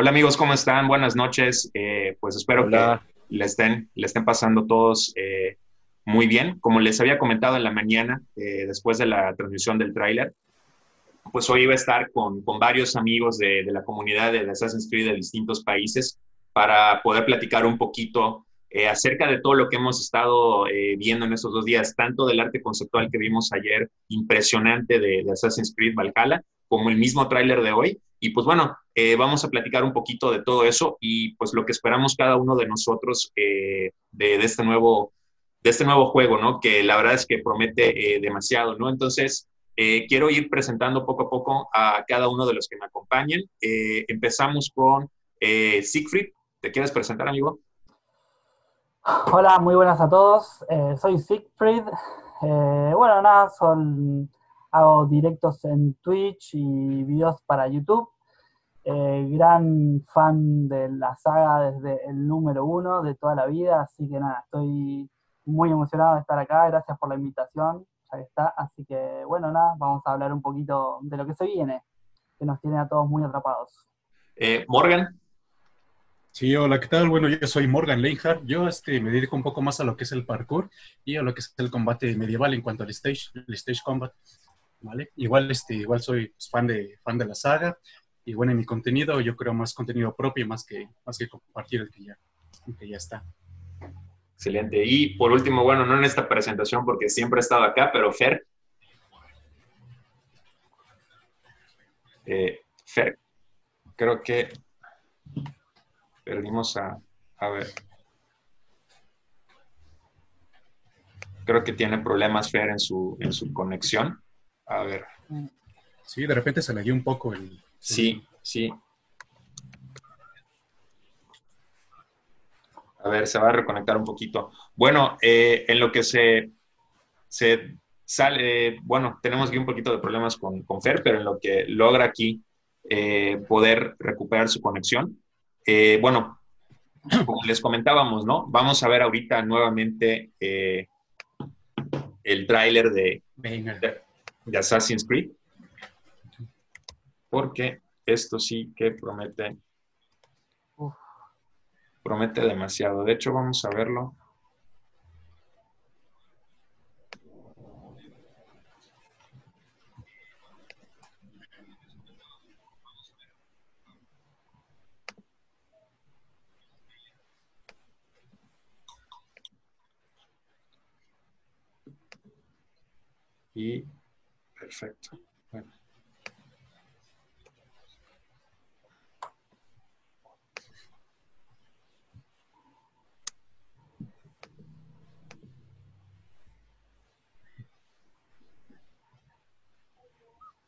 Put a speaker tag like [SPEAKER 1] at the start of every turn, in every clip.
[SPEAKER 1] Hola amigos, ¿cómo están? Buenas noches. Eh, pues espero que le estén, le estén pasando todos eh, muy bien. Como les había comentado en la mañana, eh, después de la transmisión del tráiler, pues hoy iba a estar con, con varios amigos de, de, la comunidad de Assassin's Creed de distintos países para poder platicar un poquito acerca de todo lo que hemos estado viendo en estos dos días, tanto del arte conceptual que vimos ayer, impresionante de, de Assassin's Creed Valhalla, como el mismo tráiler de hoy, y pues bueno, eh, vamos a platicar un poquito de todo eso y pues lo que esperamos cada uno de nosotros eh, de, este nuevo, de este nuevo juego, ¿no? Que la verdad es que promete eh, demasiado, ¿no? Entonces, quiero ir presentando poco a poco a cada uno de los que me acompañen. empezamos con Siegfried. ¿Te quieres presentar, amigo?
[SPEAKER 2] Hola, muy buenas a todos. soy Siegfried. bueno, nada, son hago directos en Twitch y videos para YouTube. Eh, gran fan de la saga desde el número uno de toda la vida, así que nada, estoy muy emocionado de estar acá, gracias por la invitación, ya que está, así que bueno, nada, vamos a hablar un poquito de lo que se viene, que nos tiene a todos muy atrapados.
[SPEAKER 1] Eh, Morgan.
[SPEAKER 3] Sí, hola, ¿qué tal? Bueno, yo soy Morgan Leinhardt. Yo este, me dedico un poco más a lo que es el parkour y a lo que es el combate medieval en cuanto al stage, el stage combat. ¿Vale? Igual, este, igual soy pues, fan, de, fan de la saga y bueno, en mi contenido yo creo más contenido propio más que, más que compartir el que ya, que ya está.
[SPEAKER 1] Excelente. Y por último, bueno, no en esta presentación porque siempre he estado acá, pero Fer. Eh, Fer, creo que perdimos a, a ver. Creo que tiene problemas Fer en su, en su conexión. A ver.
[SPEAKER 3] Sí, de repente se le dio un poco el...
[SPEAKER 1] Sí, sí. A ver, se va a reconectar un poquito. Bueno, eh, en lo que se, se sale, bueno, tenemos aquí un poquito de problemas con, con Fer, pero en lo que logra aquí eh, poder recuperar su conexión. Eh, bueno, como les comentábamos, ¿no? Vamos a ver ahorita nuevamente el tráiler de, de, de Assassin's Creed, porque esto sí que promete, promete demasiado. De hecho, vamos a verlo. Y Perfecto. Bueno.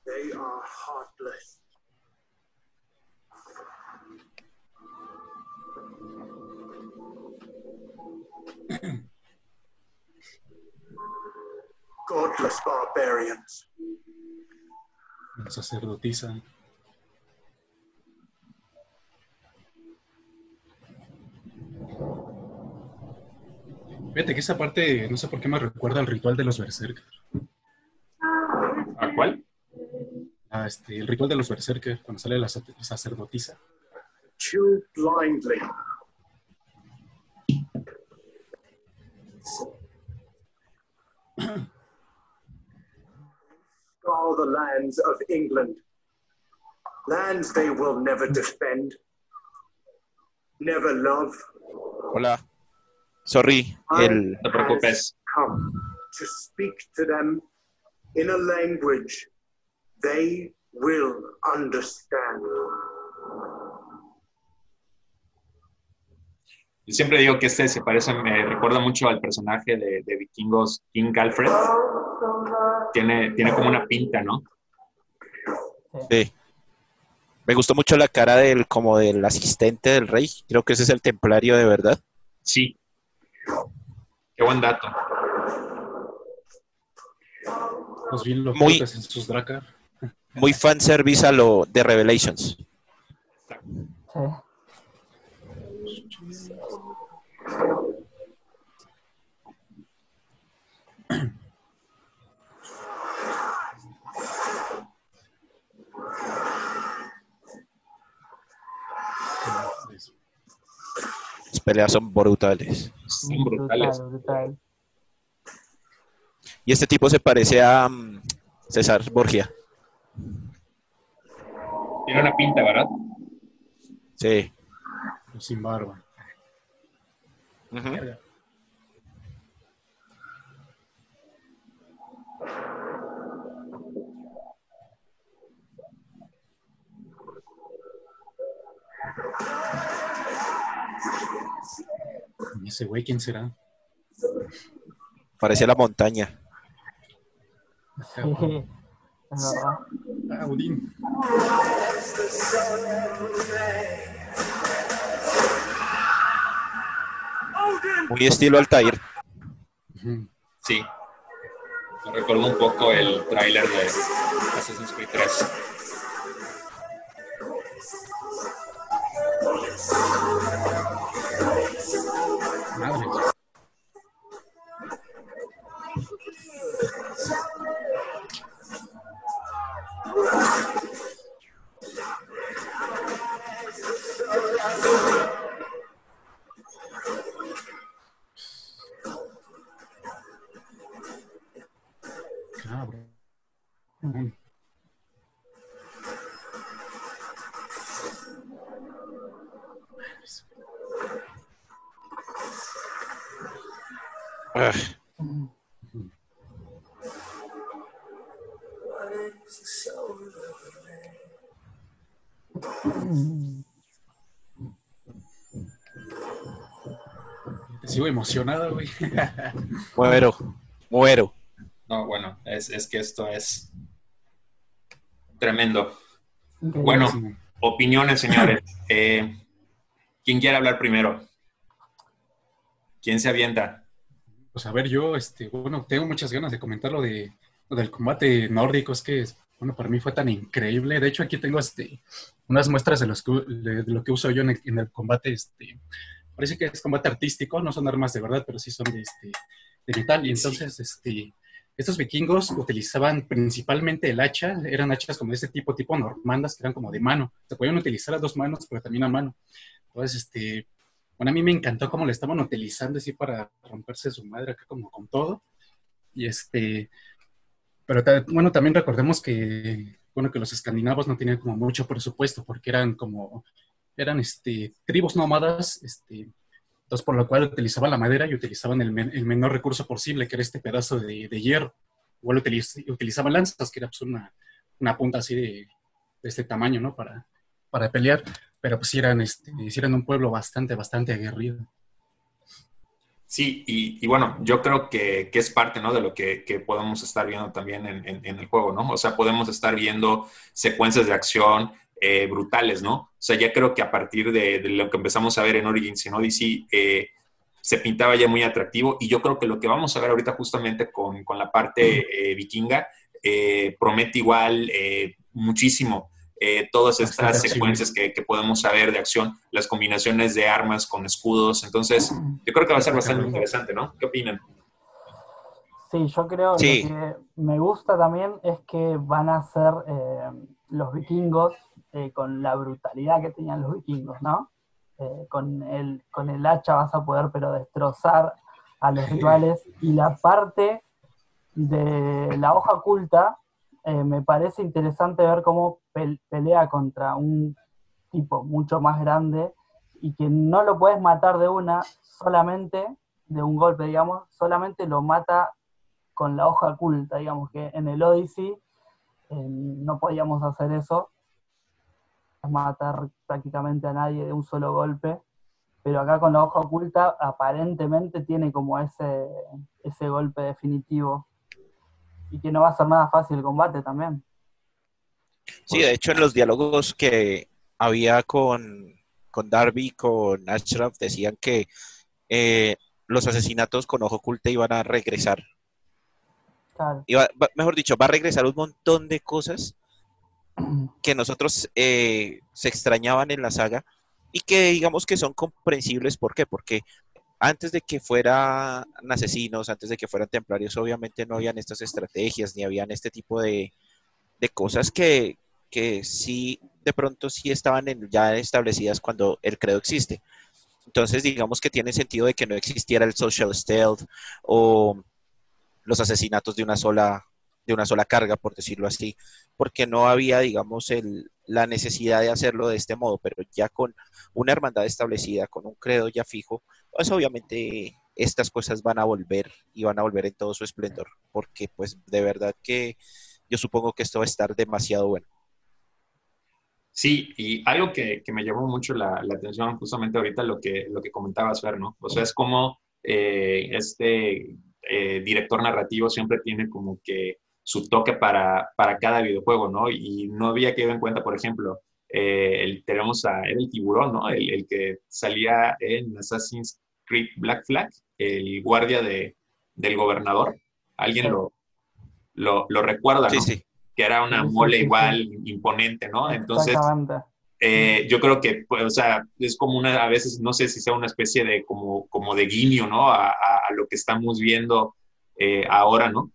[SPEAKER 4] They are heartless. Godless barbarians.
[SPEAKER 3] La sacerdotisa. Fíjate que esa parte, no sé por qué me recuerda al ritual de los berserkers.
[SPEAKER 1] ¿A cuál?
[SPEAKER 3] A este, el ritual de los berserkers, cuando sale la sacerdotisa.
[SPEAKER 4] Chew blindly. Lands of England. Lands they will never defend, never love.
[SPEAKER 5] Hola. Sorry, el...
[SPEAKER 1] No te preocupes.
[SPEAKER 4] Come to speak to them in a language they will understand.
[SPEAKER 1] Yo siempre digo que este se parece, me recuerda mucho al personaje de, de vikingos King Alfred. Tiene, tiene como una pinta, ¿no?
[SPEAKER 5] Sí. Me gustó mucho la cara del, como del asistente del rey. Creo que ese es el templario de verdad.
[SPEAKER 1] Sí. Qué buen dato.
[SPEAKER 3] Los vi los
[SPEAKER 5] Muy-
[SPEAKER 3] en sus Dracar.
[SPEAKER 5] Muy fanservice a lo de Revelations.
[SPEAKER 2] Sí.
[SPEAKER 5] peleas son brutales.
[SPEAKER 1] Son brutales.
[SPEAKER 5] Y este tipo se parece a um, César Borgia.
[SPEAKER 1] Tiene una pinta, ¿verdad?
[SPEAKER 5] Sí.
[SPEAKER 3] Sin barba. ¿Y ese güey quién será?
[SPEAKER 5] Parece la montaña.
[SPEAKER 3] Ah, Odín.
[SPEAKER 5] Muy estilo Altair.
[SPEAKER 1] Sí. Me recordó un poco el tráiler de Assassin's Creed 3.
[SPEAKER 3] Emocionado, güey.
[SPEAKER 5] muero, muero.
[SPEAKER 1] No, bueno, es, es que esto es tremendo. Bueno, opiniones, señores. Eh, ¿Quién quiere hablar primero? ¿Quién se avienta?
[SPEAKER 3] Pues a ver, yo, este, bueno, tengo muchas ganas de comentar lo, de, lo del combate nórdico. Es que, bueno, para mí fue tan increíble. De hecho, aquí tengo este, unas muestras de, los que, de, de lo que uso yo en el, en el combate. Este, parece que es combate artístico, no son armas de verdad, pero sí son de, este, de metal. Y entonces, este, estos vikingos utilizaban principalmente el hacha, eran hachas como de este tipo, tipo normandas, que eran como de mano. Se podían utilizar a dos manos, pero también a mano. Entonces, este, bueno, a mí me encantó cómo le estaban utilizando así para romperse su madre acá como con todo. Y este, pero bueno, también recordemos que, bueno, que los escandinavos no tenían como mucho presupuesto porque eran como, eran este, tribus nómadas, este, entonces por lo cual utilizaban la madera y utilizaban el, men- el menor recurso posible, que era este pedazo de, hierro. Igual utiliz- utilizaban lanzas, que era pues una, punta así de, de este tamaño, ¿no? Para, pelear, pero pues este, eran un pueblo bastante, bastante aguerrido.
[SPEAKER 1] Sí, y, bueno, yo creo que, es parte, ¿no? De lo que, que podemos estar viendo también en, en- en el juego, ¿no? O sea, podemos estar viendo secuencias de acción eh, brutales, ¿no? O sea, ya creo que a partir de, de lo que empezamos a ver en Origins y en Odyssey, eh, se pintaba ya muy atractivo y yo creo que lo que vamos a ver ahorita justamente con, con la parte eh, vikinga eh, promete igual eh, muchísimo. eh, todas estas secuencias que, que podemos saber de acción, las combinaciones de armas con escudos. Entonces, yo creo que va a ser bastante interesante, ¿no? ¿Qué opinan?
[SPEAKER 2] Sí, yo creo
[SPEAKER 5] Sí.
[SPEAKER 2] lo que me gusta también es que van a ser eh, los vikingos eh, con la brutalidad que tenían los vikingos, ¿no? Eh, con, el, con el hacha vas a poder pero destrozar a los rivales. Y la parte de la hoja oculta eh, me parece interesante ver cómo pel- pelea contra un tipo mucho más grande y que no lo puedes matar de una solamente, de un golpe, digamos, solamente lo mata con la hoja oculta, digamos que en el Odyssey eh, no podíamos hacer eso, matar prácticamente a nadie de un solo golpe, pero acá con la hoja oculta aparentemente tiene como ese, ese golpe definitivo y que no va a ser nada fácil el combate también.
[SPEAKER 5] Sí, de hecho en los diálogos que había con, con Darby y con Ashraf decían que eh, los asesinatos con ojo oculta iban a regresar.
[SPEAKER 2] Claro.
[SPEAKER 5] Iba- va- mejor dicho, va a regresar un montón de cosas que nosotros eh, se extrañaban en la saga y que digamos que son comprensibles. ¿Por qué? Porque antes de que fueran asesinos, antes de que fueran templarios, obviamente no habían estas estrategias ni habían este tipo de, de cosas que, que sí de pronto sí estaban ya establecidas cuando el credo existe. Entonces, digamos que tiene sentido de que no existiera el social stealth o los asesinatos de una sola de una sola carga, por decirlo así, porque no había, digamos, el, la necesidad de hacerlo de este modo, pero ya con una hermandad establecida, con un credo ya fijo, pues obviamente estas cosas van a volver y van a volver en todo su esplendor, porque pues de verdad que yo supongo que esto va a estar demasiado bueno.
[SPEAKER 1] Sí, y algo que, me llamó mucho la, atención justamente ahorita lo que, lo que comentabas, ¿no? O sea, es como eh, este eh, director narrativo siempre tiene como que su toque para, para cada videojuego, ¿no? Y no había quedado en cuenta, por ejemplo, eh, el, tenemos a el tiburón, ¿no? El, que salía en Assassin's Creed Black Flag, el guardia de, del gobernador. ¿Alguien lo, lo, lo, recuerda, ¿no? Sí, sí que era una mole igual imponente, ¿no? Entonces, eh, yo creo que, pues, o sea, es como una, a veces, no sé si sea una especie de, como, como de guiño, ¿no? A, lo que estamos viendo eh, ahora, ¿no?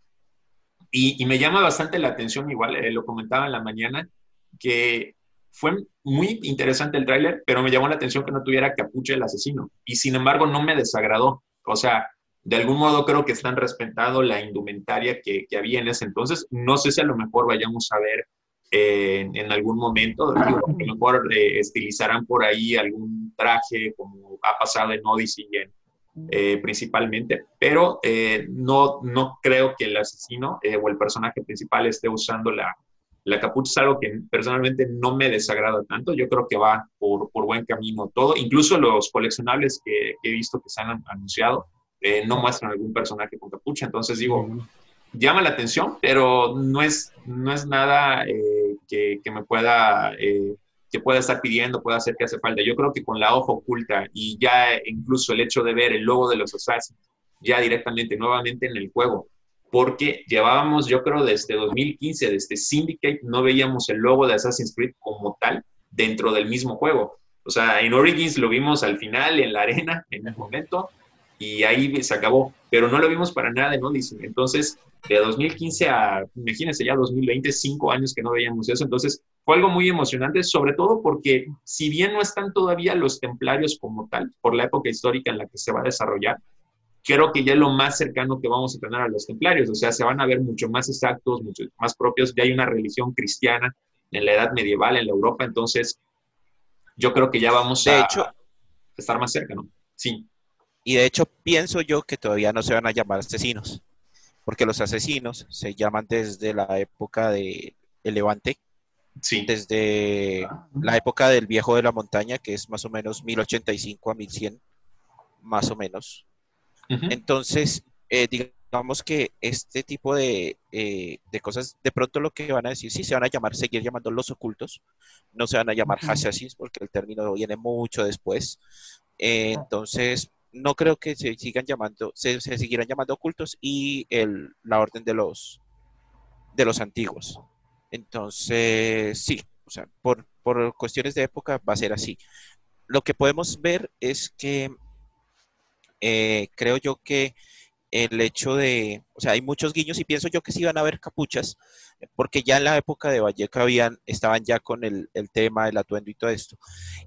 [SPEAKER 1] Y, me llama bastante la atención, igual, eh, lo comentaba en la mañana, que fue muy interesante el tráiler, pero me llamó la atención que no tuviera capucha el asesino. Y sin embargo, no me desagradó. O sea, de algún modo creo que están respetando la indumentaria que, había en ese entonces. No sé si a lo mejor vayamos a ver en, algún momento, a lo mejor eh, estilizarán por ahí algún traje como ha pasado en Odyssey eh, principalmente, pero no, no creo que el asesino o el personaje principal esté usando la, la capucha es algo que personalmente no me desagrada tanto. Yo creo que va por, por buen camino todo. Incluso los coleccionables que, he visto que se han anunciado eh, no muestran algún personaje con capucha. Entonces digo, llama la atención, pero no es, no es nada eh, que, me pueda, eh, que pueda estar pidiendo, pueda hacer que hace falta. Yo creo que con la hoja oculta y ya incluso el hecho de ver el logo de los Assassins ya directamente, nuevamente en el juego, porque llevábamos, yo creo, desde 2015, desde Syndicate, no veíamos el logo de Assassin's Creed como tal dentro del mismo juego. O sea, en Origins lo vimos al final, en la arena, en el momento, y ahí se acabó, pero no lo vimos para nada ¿no? Odyssey. Entonces, de 2015 a, imagínense ya 2020, cinco años que no veíamos eso, entonces fue algo muy emocionante, sobre todo porque si bien no están todavía los templarios como tal, por la época histórica en la que se va a desarrollar, creo que ya es lo más cercano que vamos a tener a los templarios, o sea, se van a ver mucho más exactos, mucho más propios, ya hay una religión cristiana en la edad medieval en la Europa, entonces yo creo que ya vamos a,
[SPEAKER 5] hecho,
[SPEAKER 1] estar más cerca, ¿no? Sí.
[SPEAKER 5] Y de hecho pienso yo que todavía no se van a llamar asesinos, porque los asesinos se llaman desde la época de el Levante, sí. desde la época del viejo de la montaña, que es más o menos 1085 a 1100, más o menos. Entonces, eh, digamos que este tipo eh, de, cosas, de pronto lo que van a decir, sí, se van a llamar, seguir llamando los ocultos, no se van a llamar assassins porque el término viene mucho después. Eh, entonces, no creo que se sigan llamando, se, se siguieran llamando ocultos y el, la orden de los de los antiguos. Entonces, sí, o sea, por, por cuestiones de época va a ser así. Lo que podemos ver es que eh, creo yo que el hecho de, o sea, hay muchos guiños y pienso yo que sí van a haber capuchas, porque ya en la época de Valleca habían, estaban ya con el, el tema del atuendo y todo esto.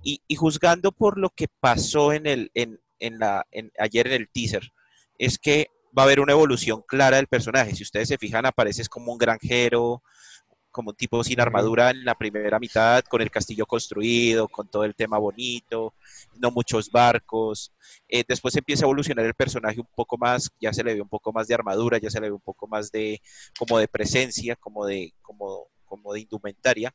[SPEAKER 5] Y, y, juzgando por lo que pasó en el, en, en la, en, ayer en el teaser, es que va a haber una evolución clara del personaje. Si ustedes se fijan, apareces como un granjero, como un tipo sin armadura en la primera mitad, con el castillo construido, con todo el tema bonito, no muchos barcos. Eh, después empieza a evolucionar el personaje un poco más, ya se le ve un poco más de armadura, ya se le ve un poco más de como de presencia, como de, como, como de indumentaria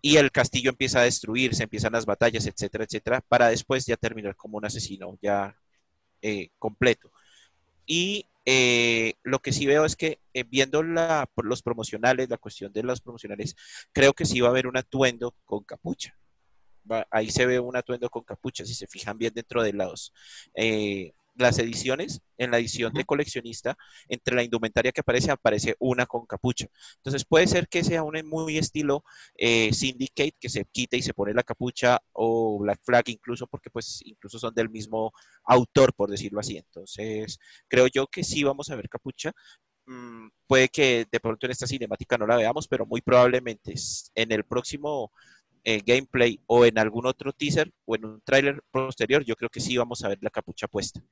[SPEAKER 5] y el castillo empieza a destruirse, empiezan las batallas, etcétera, etcétera, para después ya terminar como un asesino ya eh, completo. Y eh, lo que sí veo es que eh, viendo la, los promocionales, la cuestión de los promocionales, creo que sí va a haber un atuendo con capucha. ahí se ve un atuendo con capucha, si se fijan bien dentro de los, las ediciones, en la edición de coleccionista, entre la indumentaria que aparece, aparece una con capucha. Entonces puede ser que sea un muy estilo eh, Syndicate, que se quita y se pone la capucha, o Black Flag incluso, porque pues incluso son del mismo autor, por decirlo así. Entonces creo yo que sí vamos a ver capucha. Mm, puede que de pronto en esta cinemática no la veamos, pero muy probablemente en el próximo eh, gameplay o en algún otro teaser o en un tráiler posterior, yo creo que sí vamos a ver la capucha puesta.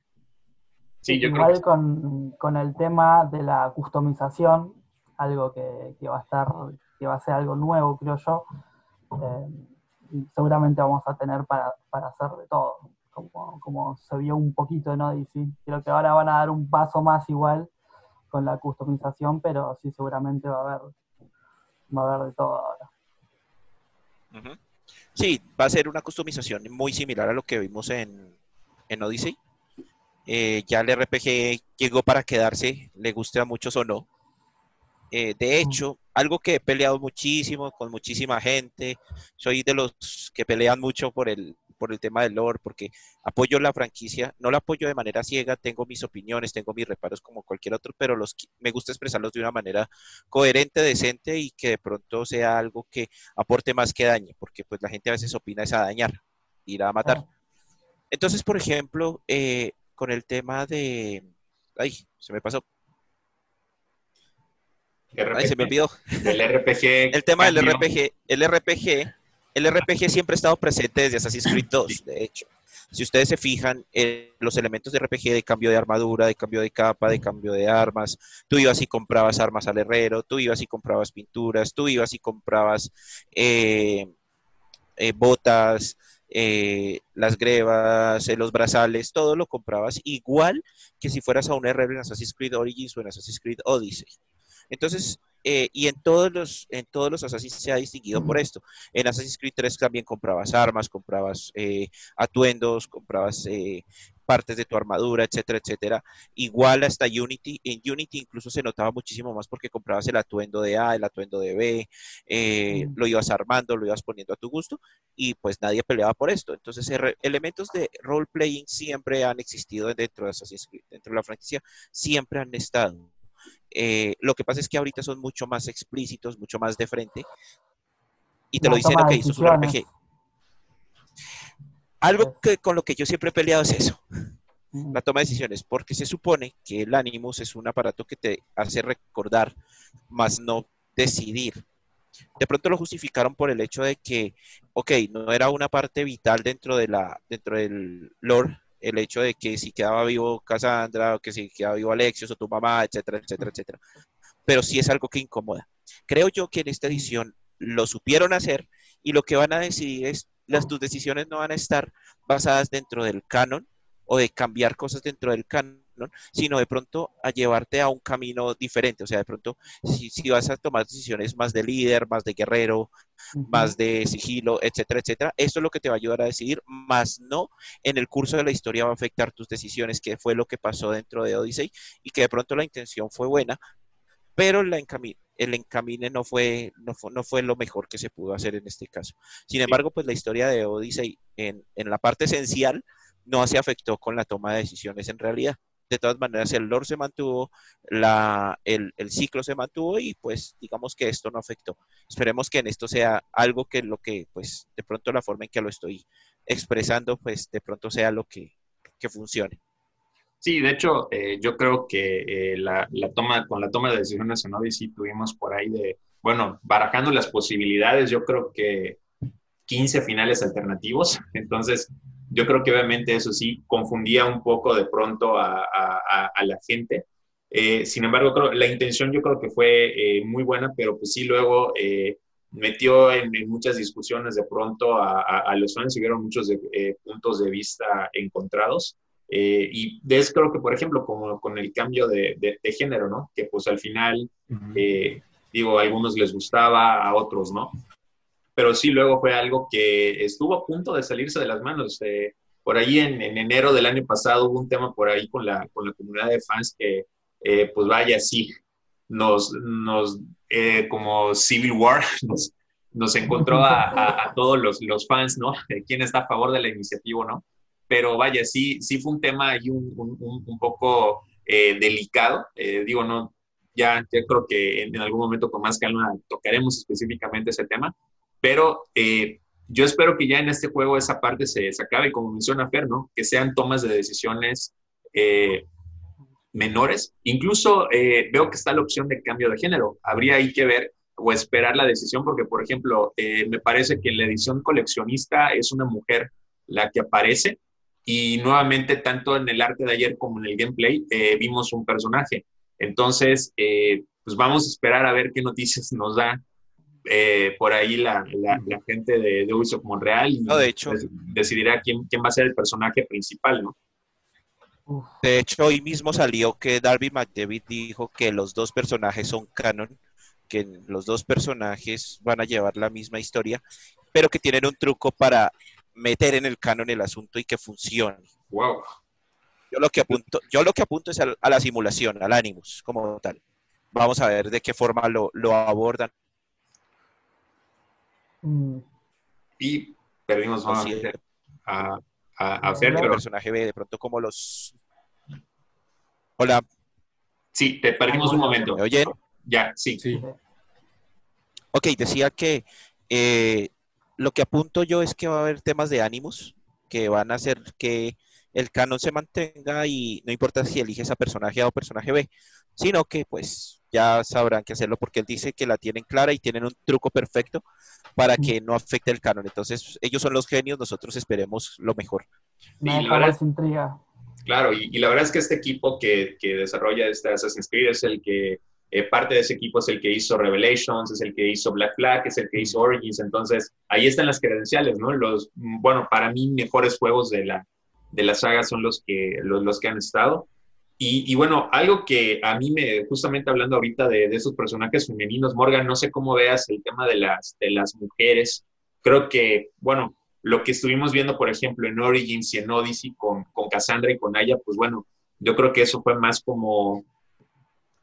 [SPEAKER 2] Sí, yo Igual con, con, el tema de la customización, algo que, que, va a estar, que va a ser algo nuevo, creo yo, eh, seguramente vamos a tener para, para hacer de todo, como, como se vio un poquito en Odyssey. Creo que ahora van a dar un paso más igual con la customización, pero sí seguramente va a haber, va a haber de todo ahora.
[SPEAKER 5] Sí, va a ser una customización muy similar a lo que vimos en, en Odyssey. Eh, ya el RPG llegó para quedarse, le guste a muchos o no. Eh, de hecho, algo que he peleado muchísimo con muchísima gente, soy de los que pelean mucho por el, por el tema del lore, porque apoyo la franquicia, no la apoyo de manera ciega, tengo mis opiniones, tengo mis reparos como cualquier otro, pero los me gusta expresarlos de una manera coherente, decente y que de pronto sea algo que aporte más que dañe, porque pues la gente a veces opina es a dañar, ir a matar. Entonces, por ejemplo, eh, con el tema de... Ay, se me pasó. Ay, se me olvidó.
[SPEAKER 1] El RPG.
[SPEAKER 5] el tema del RPG. El RPG el RPG siempre ha estado presente desde Assassin's Creed 2, de hecho. Si ustedes se fijan, los elementos de RPG de cambio de armadura, de cambio de capa, de cambio de armas, tú ibas y comprabas armas al herrero, tú ibas y comprabas pinturas, tú ibas y comprabas eh, eh, botas, eh, las grebas, los brazales, todo lo comprabas igual que si fueras a un RR en Assassin's Creed Origins o en Assassin's Creed Odyssey. Entonces, eh, y en todos los en todos los Assassin's se ha distinguido por esto. En Assassin's Creed 3 también comprabas armas, comprabas eh, atuendos, comprabas eh, partes de tu armadura, etcétera, etcétera. Igual hasta Unity, en Unity incluso se notaba muchísimo más porque comprabas el atuendo de A, el atuendo de B, lo ibas armando, lo ibas poniendo a tu gusto y pues nadie peleaba por esto. Entonces elementos de role playing siempre han existido dentro de Assassin's Creed, dentro de la franquicia, siempre han estado. Eh, lo que pasa es que ahorita son mucho más explícitos, mucho más de frente. Y te lo dicen que hizo su RPG. Algo que, con lo que yo siempre he peleado es eso, la toma de decisiones, porque se supone que el Animus es un aparato que te hace recordar, más no decidir. De pronto lo justificaron por el hecho de que, ok, no era una parte vital dentro, de la, dentro del lore el hecho de que si quedaba vivo Cassandra o que si quedaba vivo Alexios o tu mamá, etcétera, etcétera, etcétera. Pero sí es algo que incomoda. Creo yo que en esta edición lo supieron hacer y lo que van a decidir es, las tus decisiones no van a estar basadas dentro del canon o de cambiar cosas dentro del canon, sino de pronto a llevarte a un camino diferente. O sea, de pronto, si, vas a tomar decisiones más de líder, más de guerrero, más de sigilo, etcétera, etcétera, esto es lo que te va a ayudar a decidir, más no en el curso de la historia va a afectar tus decisiones, que fue lo que pasó dentro de Odyssey, y que de pronto la intención fue buena, pero la el encamine no fue, no fue, no, fue, lo mejor que se pudo hacer en este caso. Sin embargo, pues la historia de Odyssey en, en la parte esencial no se afectó con la toma de decisiones en realidad de todas maneras el lore se mantuvo, la, el, ciclo se mantuvo y pues digamos que esto no afectó. Esperemos que en esto sea algo que lo que pues de pronto la forma en que lo estoy expresando pues de pronto sea lo que, funcione.
[SPEAKER 1] Sí, de hecho eh, yo creo que eh, la, toma, con la toma de decisiones en Odyssey tuvimos por ahí de, bueno, barajando las posibilidades, yo creo que 15 finales alternativos, entonces yo creo que obviamente eso sí confundía un poco de pronto a, la gente. Eh, sin embargo, la intención yo creo que fue eh, muy buena, pero pues sí luego eh, metió en, muchas discusiones de pronto a, los fans y vieron muchos puntos de vista encontrados. y es creo que, por ejemplo, como con el cambio de, género, ¿no? Que pues al final, digo, a algunos les gustaba, a otros no pero sí luego fue algo que estuvo a punto de salirse de las manos. Eh, por ahí en, enero del año pasado hubo un tema por ahí con la, con la comunidad de fans que, eh, pues vaya, sí, nos, nos eh, como Civil War, nos, nos encontró a, todos los, los, fans, ¿no? ¿Quién está a favor de la iniciativa, no? Pero vaya, sí, sí fue un tema ahí un, un, un poco delicado. digo, no, ya, ya, creo que en, algún momento con más calma tocaremos específicamente ese tema, pero eh, yo espero que ya en este juego esa parte se, se acabe, como menciona Fer, ¿no? Que sean tomas de decisiones eh, menores. Incluso eh, veo que está la opción de cambio de género. Habría ahí que ver o esperar la decisión, porque, por ejemplo, me parece que en la edición coleccionista es una mujer la que aparece y nuevamente, tanto en el arte de ayer como en el gameplay, vimos un personaje. Entonces, pues vamos a esperar a ver qué noticias nos da por ahí la, la, gente de, de, Ubisoft Montreal y
[SPEAKER 5] no, de hecho,
[SPEAKER 1] decidirá quién, quién va a ser el personaje principal, ¿no?
[SPEAKER 5] De hecho, hoy mismo salió que Darby McDavid dijo que los dos personajes son canon, que los dos personajes van a llevar la misma historia, pero que tienen un truco para meter en el canon el asunto y que funcione.
[SPEAKER 1] Wow.
[SPEAKER 5] Yo lo que apunto, yo lo que apunto es a, la simulación, al Animus, como tal. Vamos a ver de qué forma lo, abordan.
[SPEAKER 1] Mm. Y perdimos a, a, hacer.
[SPEAKER 5] El personaje ve de pronto como los. Hola.
[SPEAKER 1] Sí, te perdimos un momento.
[SPEAKER 5] ¿Me oyen?
[SPEAKER 1] Ya, sí. sí.
[SPEAKER 5] Ok, decía que eh, lo que apunto yo es que va a haber temas de ánimos que van a hacer que el canon se mantenga y no importa si eliges a personaje A o personaje B, sino que pues ya sabrán qué hacerlo porque él dice que la tienen clara y tienen un truco perfecto para que no afecte el canon. Entonces, ellos son los genios, nosotros esperemos lo mejor.
[SPEAKER 2] No, la intriga.
[SPEAKER 1] Claro, y, la verdad es que este equipo que, que desarrolla este Assassin's Creed es el que, eh, parte de ese equipo es el que hizo Revelations, es el que hizo Black Flag, es el que hizo Origins, entonces ahí están las credenciales, ¿no? Los, bueno, para mí mejores juegos de la, de la saga son los que, los, los que han estado. Y, bueno, algo que a mí me, justamente hablando ahorita de, de, esos personajes femeninos, Morgan, no sé cómo veas el tema de las, de las mujeres. Creo que, bueno, lo que estuvimos viendo, por ejemplo, en Origins y en Odyssey con, con Cassandra y con Aya, pues bueno, yo creo que eso fue más como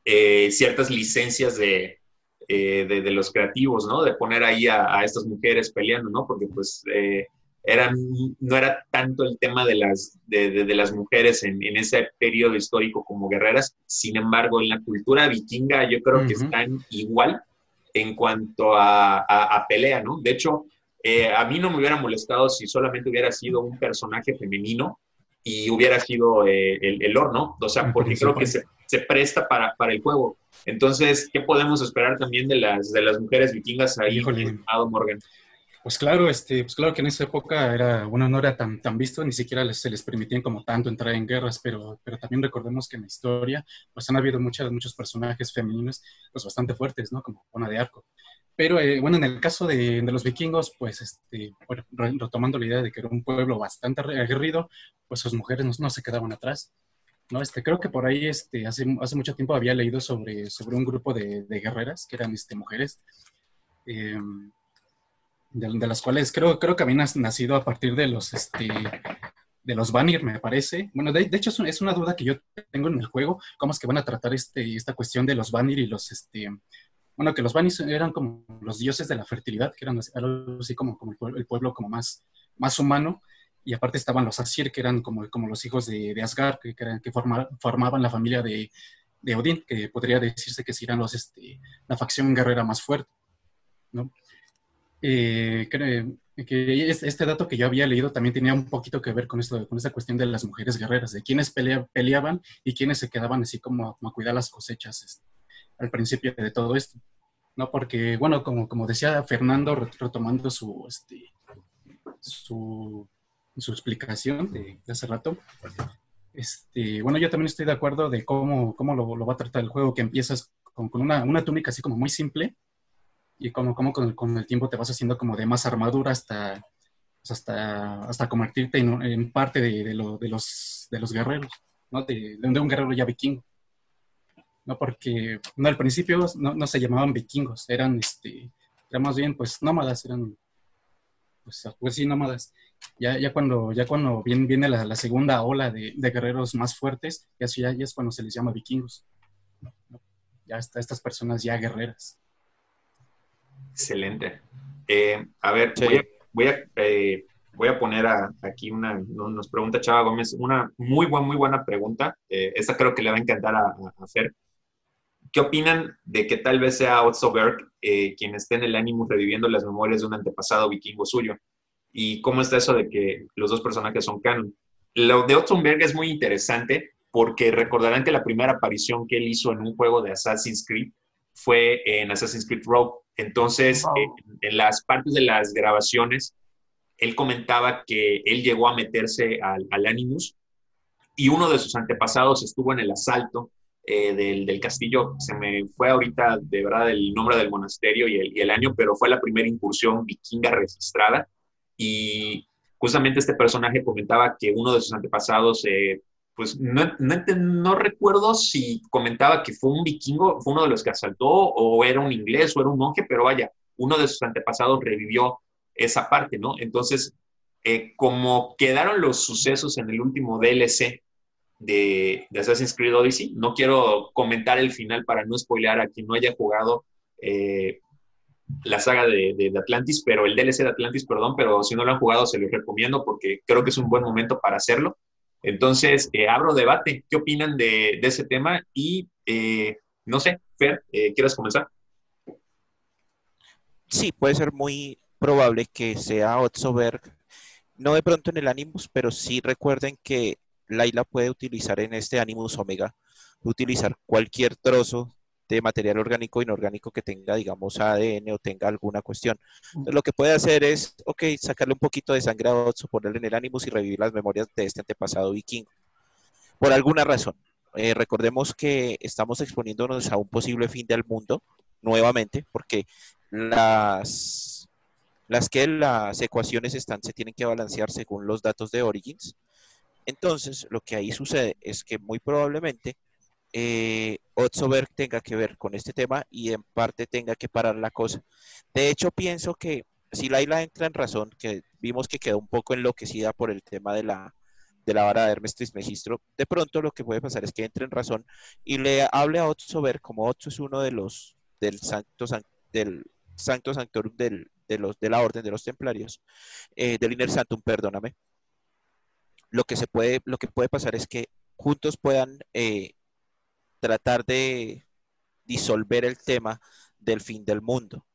[SPEAKER 1] eh, ciertas licencias de, eh, de, los creativos, ¿no? De poner ahí a, a, estas mujeres peleando, ¿no? Porque pues eh, no era tanto el tema de las, de, las mujeres en, ese periodo histórico como guerreras, sin embargo, en la cultura vikinga yo creo que están igual en cuanto a, pelea, ¿no? De hecho, eh, a mí no me hubiera molestado si solamente hubiera sido un personaje femenino y hubiera sido eh, el, el ¿no? O sea, porque creo que se, presta para, para el juego. Entonces, ¿qué podemos esperar también de las, de las mujeres vikingas ahí, Morgan?
[SPEAKER 3] Pues claro, este, pues claro que en esa época era, bueno, no era tan, tan visto, ni siquiera se les permitían como tanto entrar en guerras, pero, pero también recordemos que en la historia, pues han habido muchas, muchos personajes femeninos, pues bastante fuertes, ¿no? Como Juana de Arco. Pero eh, bueno, en el caso de, de, los vikingos, pues este, retomando la idea de que era un pueblo bastante aguerrido, pues sus mujeres no, no se quedaban atrás. ¿no? Este, creo que por ahí este, hace, hace mucho tiempo había leído sobre, sobre un grupo de, de guerreras que eran este, mujeres. Eh, de, las cuales creo, creo que habían nacido a partir de los, este, de los Vanir, me parece. Bueno, de, hecho es, una duda que yo tengo en el juego, cómo es que van a tratar este, esta cuestión de los Vanir y los, este, bueno, que los Vanir eran como los dioses de la fertilidad, que eran así como, como el, pueblo, como más, más humano, y aparte estaban los Asir, que eran como, como los hijos de, de Asgard, que, eran, que formaban la familia de, de, Odín, que podría decirse que serían los, este, la facción guerrera más fuerte, ¿no? Eh, que este dato que yo había leído también tenía un poquito que ver con esto, con esta cuestión de las mujeres guerreras, de quiénes peleaban y quiénes se quedaban así como, a cuidar las cosechas este, al principio de todo esto. ¿no? Porque, bueno, como, como decía Fernando, retomando su, este, su, su explicación de, hace rato, este, bueno, yo también estoy de acuerdo de cómo, cómo lo, lo va a tratar el juego, que empiezas con, con una, una, túnica así como muy simple, y como, como con, con, el, tiempo te vas haciendo como de más armadura hasta, pues hasta, hasta convertirte en, en parte de, de, lo, de, los, de los guerreros, ¿no? De, de un guerrero ya vikingo. ¿no? Porque no, al principio no, no, se llamaban vikingos, eran, este, eran más bien pues nómadas, eran, pues, pues sí, nómadas. Ya, ya cuando, ya cuando viene, viene la, la segunda ola de, de, guerreros más fuertes, ya, ya, ya, es cuando se les llama vikingos. Ya está estas personas ya guerreras.
[SPEAKER 1] Excelente. Eh, a ver, voy a, eh, voy a, poner aquí una, nos pregunta Chava Gómez, una muy, buena, muy buena pregunta. Eh, esta creo que le va a encantar a, hacer. ¿Qué opinan de que tal vez sea Otto Berg quien esté en el ánimo reviviendo las memorias de un antepasado vikingo suyo? ¿Y cómo está eso de que los dos personajes son canon? Lo de Otto Berg es muy interesante porque recordarán que la primera aparición que él hizo en un juego de Assassin's Creed fue en Assassin's Creed Rogue. Entonces, en, las partes de las grabaciones, él comentaba que él llegó a meterse al, Animus y uno de sus antepasados estuvo en el asalto eh, del, castillo. Se me fue ahorita de verdad el nombre del monasterio y el, y el año, pero fue la primera incursión vikinga registrada. Y justamente este personaje comentaba que uno de sus antepasados eh, pues no, no, recuerdo si comentaba que fue un vikingo, fue uno de los que asaltó, o era un inglés, o era un monje, pero vaya, uno de sus antepasados revivió esa parte, ¿no? Entonces, eh, como quedaron los sucesos en el último DLC de, Assassin's Creed Odyssey, no quiero comentar el final para no spoilear a quien no haya jugado eh, la saga de, de, Atlantis, pero el DLC de Atlantis, perdón, pero si no lo han jugado se los recomiendo porque creo que es un buen momento para hacerlo. Entonces, eh, abro debate. ¿Qué opinan de, ese tema? Y eh, no sé, Fer, eh, ¿quieres comenzar?
[SPEAKER 5] Sí, puede ser muy probable que sea Otsoberg, no de pronto en el Animus, pero sí recuerden que Laila puede utilizar en este Animus Omega, utilizar cualquier trozo de material orgánico o inorgánico que tenga, digamos, ADN o tenga alguna cuestión. lo que puede hacer es, ok, sacarle un poquito de sangre a Otso, ponerle en el Animus y revivir las memorias de este antepasado vikingo. Por alguna razón. Eh, recordemos que estamos exponiéndonos a un posible fin del mundo nuevamente, porque las, las que las ecuaciones están, se tienen que balancear según los datos de Origins. Entonces, lo que ahí sucede es que muy probablemente eh, tenga que ver con este tema y en parte tenga que parar la cosa. De hecho, pienso que si Laila entra en razón, que vimos que quedó un poco enloquecida por el tema de la, de la vara de Hermes Trismegistro, de pronto lo que puede pasar es que entre en razón y le hable a Otsoberg, como Otso es uno de los del Santo, del Santo Sanctorum del, de, los, de la Orden de los Templarios, eh, del Inner Santum, perdóname. Lo que, se puede, lo que puede pasar es que juntos puedan eh, tratar de disolver el tema del fin del mundo,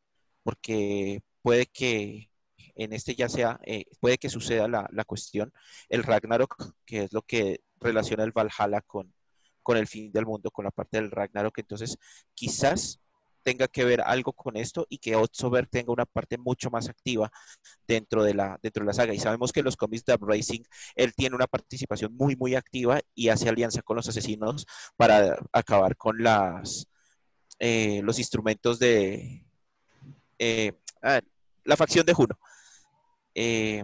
[SPEAKER 5] porque puede que en este ya sea, eh, puede que suceda la, cuestión, el Ragnarok, que es lo que relaciona el Valhalla con, con el fin del mundo, con la parte del Ragnarok, entonces quizás tenga que ver algo con esto y que Otsover tenga una parte mucho más activa dentro de la, dentro de la saga. Y sabemos que en los cómics de Racing él tiene una participación muy, muy activa y hace alianza con los asesinos para acabar con las, eh, los instrumentos de eh, ah, la facción de Juno. Eh,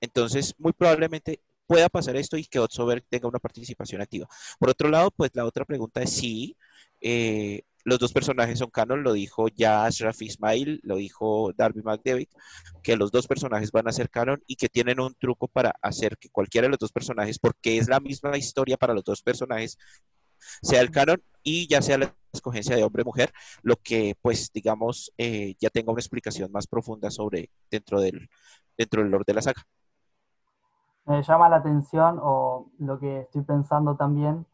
[SPEAKER 5] entonces, muy probablemente pueda pasar esto y que Otsover tenga una participación activa. Por otro lado, pues la otra pregunta es si los dos personajes son canon, lo dijo ya Ashraf Ismail, lo dijo Darby McDavid, que los dos personajes van a ser canon y que tienen un truco para hacer que cualquiera de los dos personajes, porque es la misma historia para los dos personajes, sea el canon y ya sea la escogencia de hombre-mujer, lo que pues digamos eh, ya tenga una explicación más profunda sobre dentro del, dentro del lore de la saga.
[SPEAKER 2] Me llama la atención o lo que estoy pensando también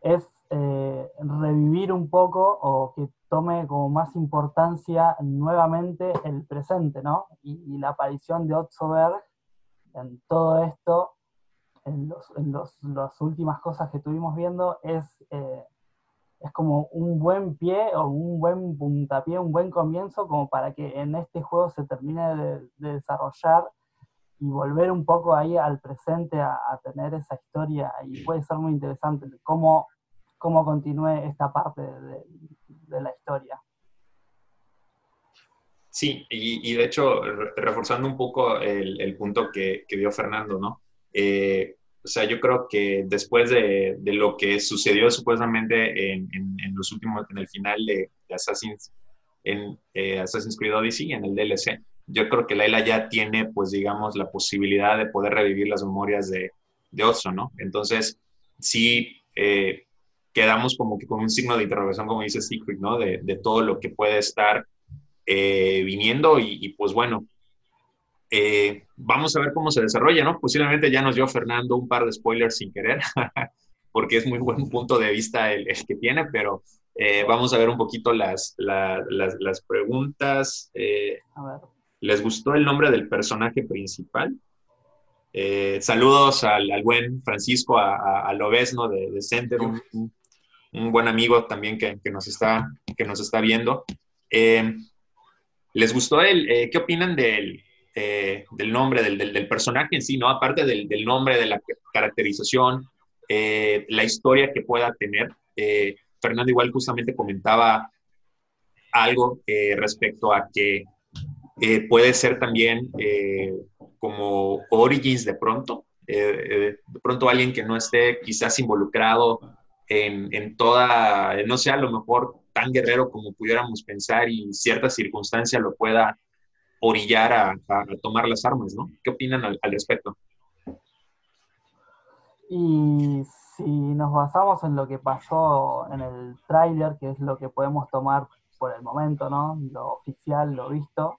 [SPEAKER 2] es eh, revivir un poco o que tome como más importancia nuevamente el presente, ¿no? Y, la aparición de Otsoberg en todo esto, en, las últimas cosas que estuvimos viendo, es, eh, es como un buen pie o un buen puntapié, un buen comienzo como para que en este juego se termine de, desarrollar y volver un poco ahí al presente a, a, tener esa historia y puede ser muy interesante cómo cómo continúe esta parte de, la historia.
[SPEAKER 1] Sí, y, de hecho, reforzando un poco el, punto que, dio Fernando, ¿no? Eh, o sea, yo creo que después de, lo que sucedió supuestamente en, los últimos, en el final de, Assassin's, en eh, Assassin's Creed Odyssey, en el DLC, yo creo que Laila ya tiene, pues, digamos, la posibilidad de poder revivir las memorias de, de ¿no? Entonces, sí, eh, quedamos como que con un signo de interrogación, como dice Secret, ¿no? De, de todo lo que puede estar eh, viniendo y, pues bueno, eh, vamos a ver cómo se desarrolla, ¿no? Posiblemente ya nos dio Fernando un par de spoilers sin querer, porque es muy buen punto de vista el, el que tiene, pero eh, vamos a ver un poquito las, las, las, preguntas. ¿Les gustó el nombre del personaje principal? saludos al, al, buen Francisco, a, a, al obesno de, de Center, un buen amigo también que, nos, está, que nos está viendo. Eh, ¿Les gustó el, eh, qué opinan del, del nombre, del, del, personaje en sí, ¿no? Aparte del, del nombre, de la caracterización, la historia que pueda tener. Fernando igual justamente comentaba algo respecto a que puede ser también como Origins de pronto, de pronto alguien que no esté quizás involucrado en, toda, no sé, a lo mejor tan guerrero como pudiéramos pensar y cierta circunstancia lo pueda orillar a, tomar las armas, ¿no? ¿Qué opinan al, respecto?
[SPEAKER 2] Y si nos basamos en lo que pasó en el tráiler, que es lo que podemos tomar por el momento, ¿no? Lo oficial, lo visto.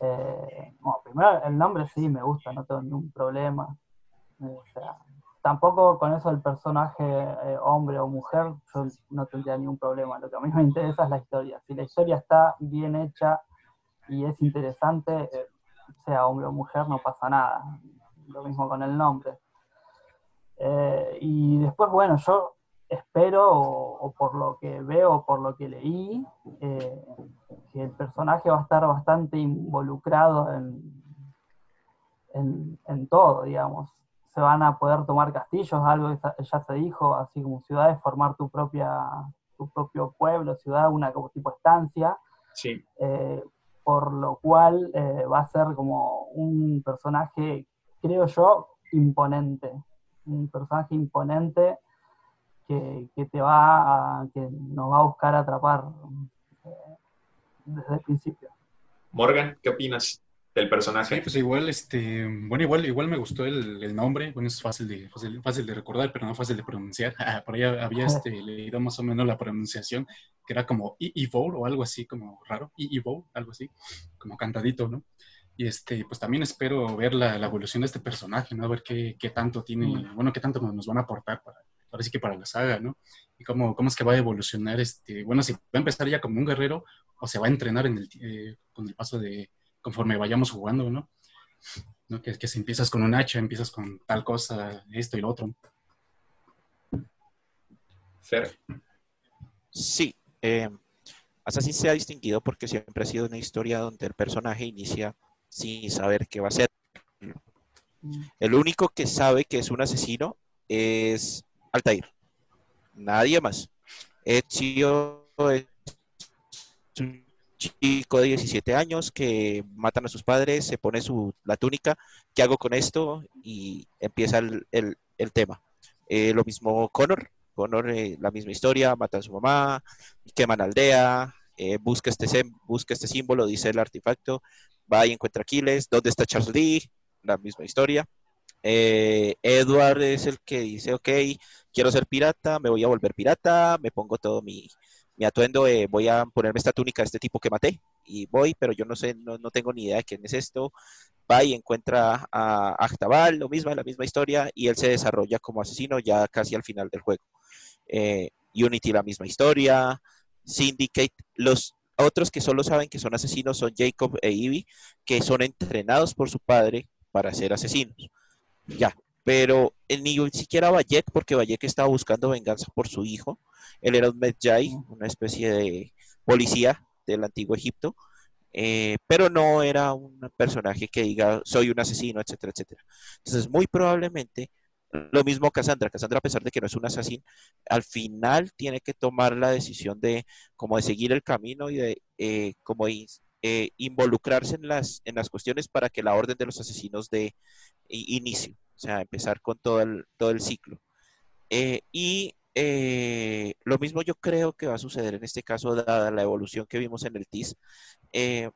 [SPEAKER 2] Eh, bueno, primero el nombre sí me gusta, no tengo ningún problema. o sea, tampoco con eso del personaje eh, hombre o mujer, yo no tendría ningún problema. Lo que a mí me interesa es la historia. Si la historia está bien hecha y es interesante, eh, sea hombre o mujer, no pasa nada. Lo mismo con el nombre. Eh, y después, bueno, yo espero, o, por lo que veo, o por lo que leí, que el personaje va a estar bastante involucrado en, en, en todo, digamos se van a poder tomar castillos, algo que ya se dijo, así como ciudades, formar tu propia tu propio pueblo, ciudad, una como tipo estancia.
[SPEAKER 1] Sí.
[SPEAKER 2] Eh, por lo cual eh, va a ser como un personaje, creo yo, imponente. Un personaje imponente que, te va a, que nos va a buscar atrapar eh, desde el principio.
[SPEAKER 1] Morgan, ¿qué opinas? Del personaje.
[SPEAKER 3] Sí, pues igual, este, bueno, igual, igual me gustó el, nombre, bueno, es fácil de, fácil, de recordar, pero no fácil de pronunciar. por ahí había este, leído más o menos la pronunciación, que era como Evo o algo así, como raro, Evo, algo así, como cantadito, ¿no? Y este, pues también espero ver la, evolución de este personaje, ¿no? A ver qué, qué, tanto tiene, mm. bueno, qué tanto nos van a aportar para, ahora sí que para la saga, ¿no? Y cómo, cómo es que va a evolucionar, este, bueno, si va a empezar ya como un guerrero o se va a entrenar en el, eh, con el paso de, conforme vayamos jugando, ¿no? ¿No? Que, que si empiezas con un hacha, empiezas con tal cosa, esto y lo otro.
[SPEAKER 1] Fer.
[SPEAKER 5] Sí. Eh, Assassin se ha distinguido porque siempre ha sido una historia donde el personaje inicia sin saber qué va a ser. El único que sabe que es un asesino es Altair. Nadie más. Ezio es un chico de 17 años que matan a sus padres, se pone su, la túnica, ¿qué hago con esto? Y empieza el, el, tema. Eh, lo mismo Connor, Connor, eh, la misma historia, matan a su mamá, queman aldea, eh, busca, este, busca este símbolo, dice el artefacto, va y encuentra Aquiles, ¿dónde está Charles Lee? La misma historia. Edward es el que dice, ok, quiero ser pirata, me voy a volver pirata, me pongo todo mi, mi atuendo, eh, voy a ponerme esta túnica de este tipo que maté y voy, pero yo no sé, no, tengo ni idea de quién es esto. Va y encuentra a Actabal, lo mismo, la misma historia, y él se desarrolla como asesino ya casi al final del juego. Eh, Unity, la misma historia. Syndicate, los otros que solo saben que son asesinos son Jacob e Ivy, que son entrenados por su padre para ser asesinos. Ya, pero ni siquiera Bayek, porque Bayek estaba buscando venganza por su hijo, él era un Medjay, una especie de policía del antiguo Egipto, eh, pero no era un personaje que diga soy un asesino, etcétera, etcétera. Entonces, muy probablemente lo mismo Cassandra. Cassandra, a pesar de que no es un asesino, al final tiene que tomar la decisión de como de seguir el camino y de eh, como eh, involucrarse en las, en las cuestiones para que la orden de los asesinos de inicio, o sea, empezar con todo el, todo el ciclo. y eh, lo mismo yo creo que va a suceder en este caso, dada la evolución que vimos en el TIS. Eh,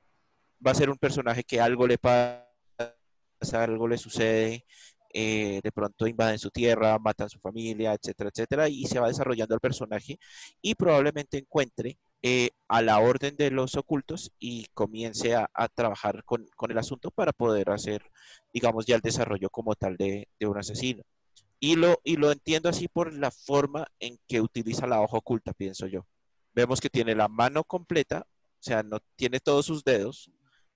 [SPEAKER 5] va a ser un personaje que algo le pasa, algo le sucede, eh, de pronto invaden su tierra, matan su familia, etcétera, etcétera, y se va desarrollando el personaje y probablemente encuentre a la orden de los ocultos y comience a, trabajar con, el asunto para poder hacer, digamos, ya el desarrollo como tal de un asesino. Y lo, y lo entiendo así por la forma en que utiliza la hoja oculta, pienso yo. Vemos que tiene la mano completa, o sea, no tiene todos sus dedos,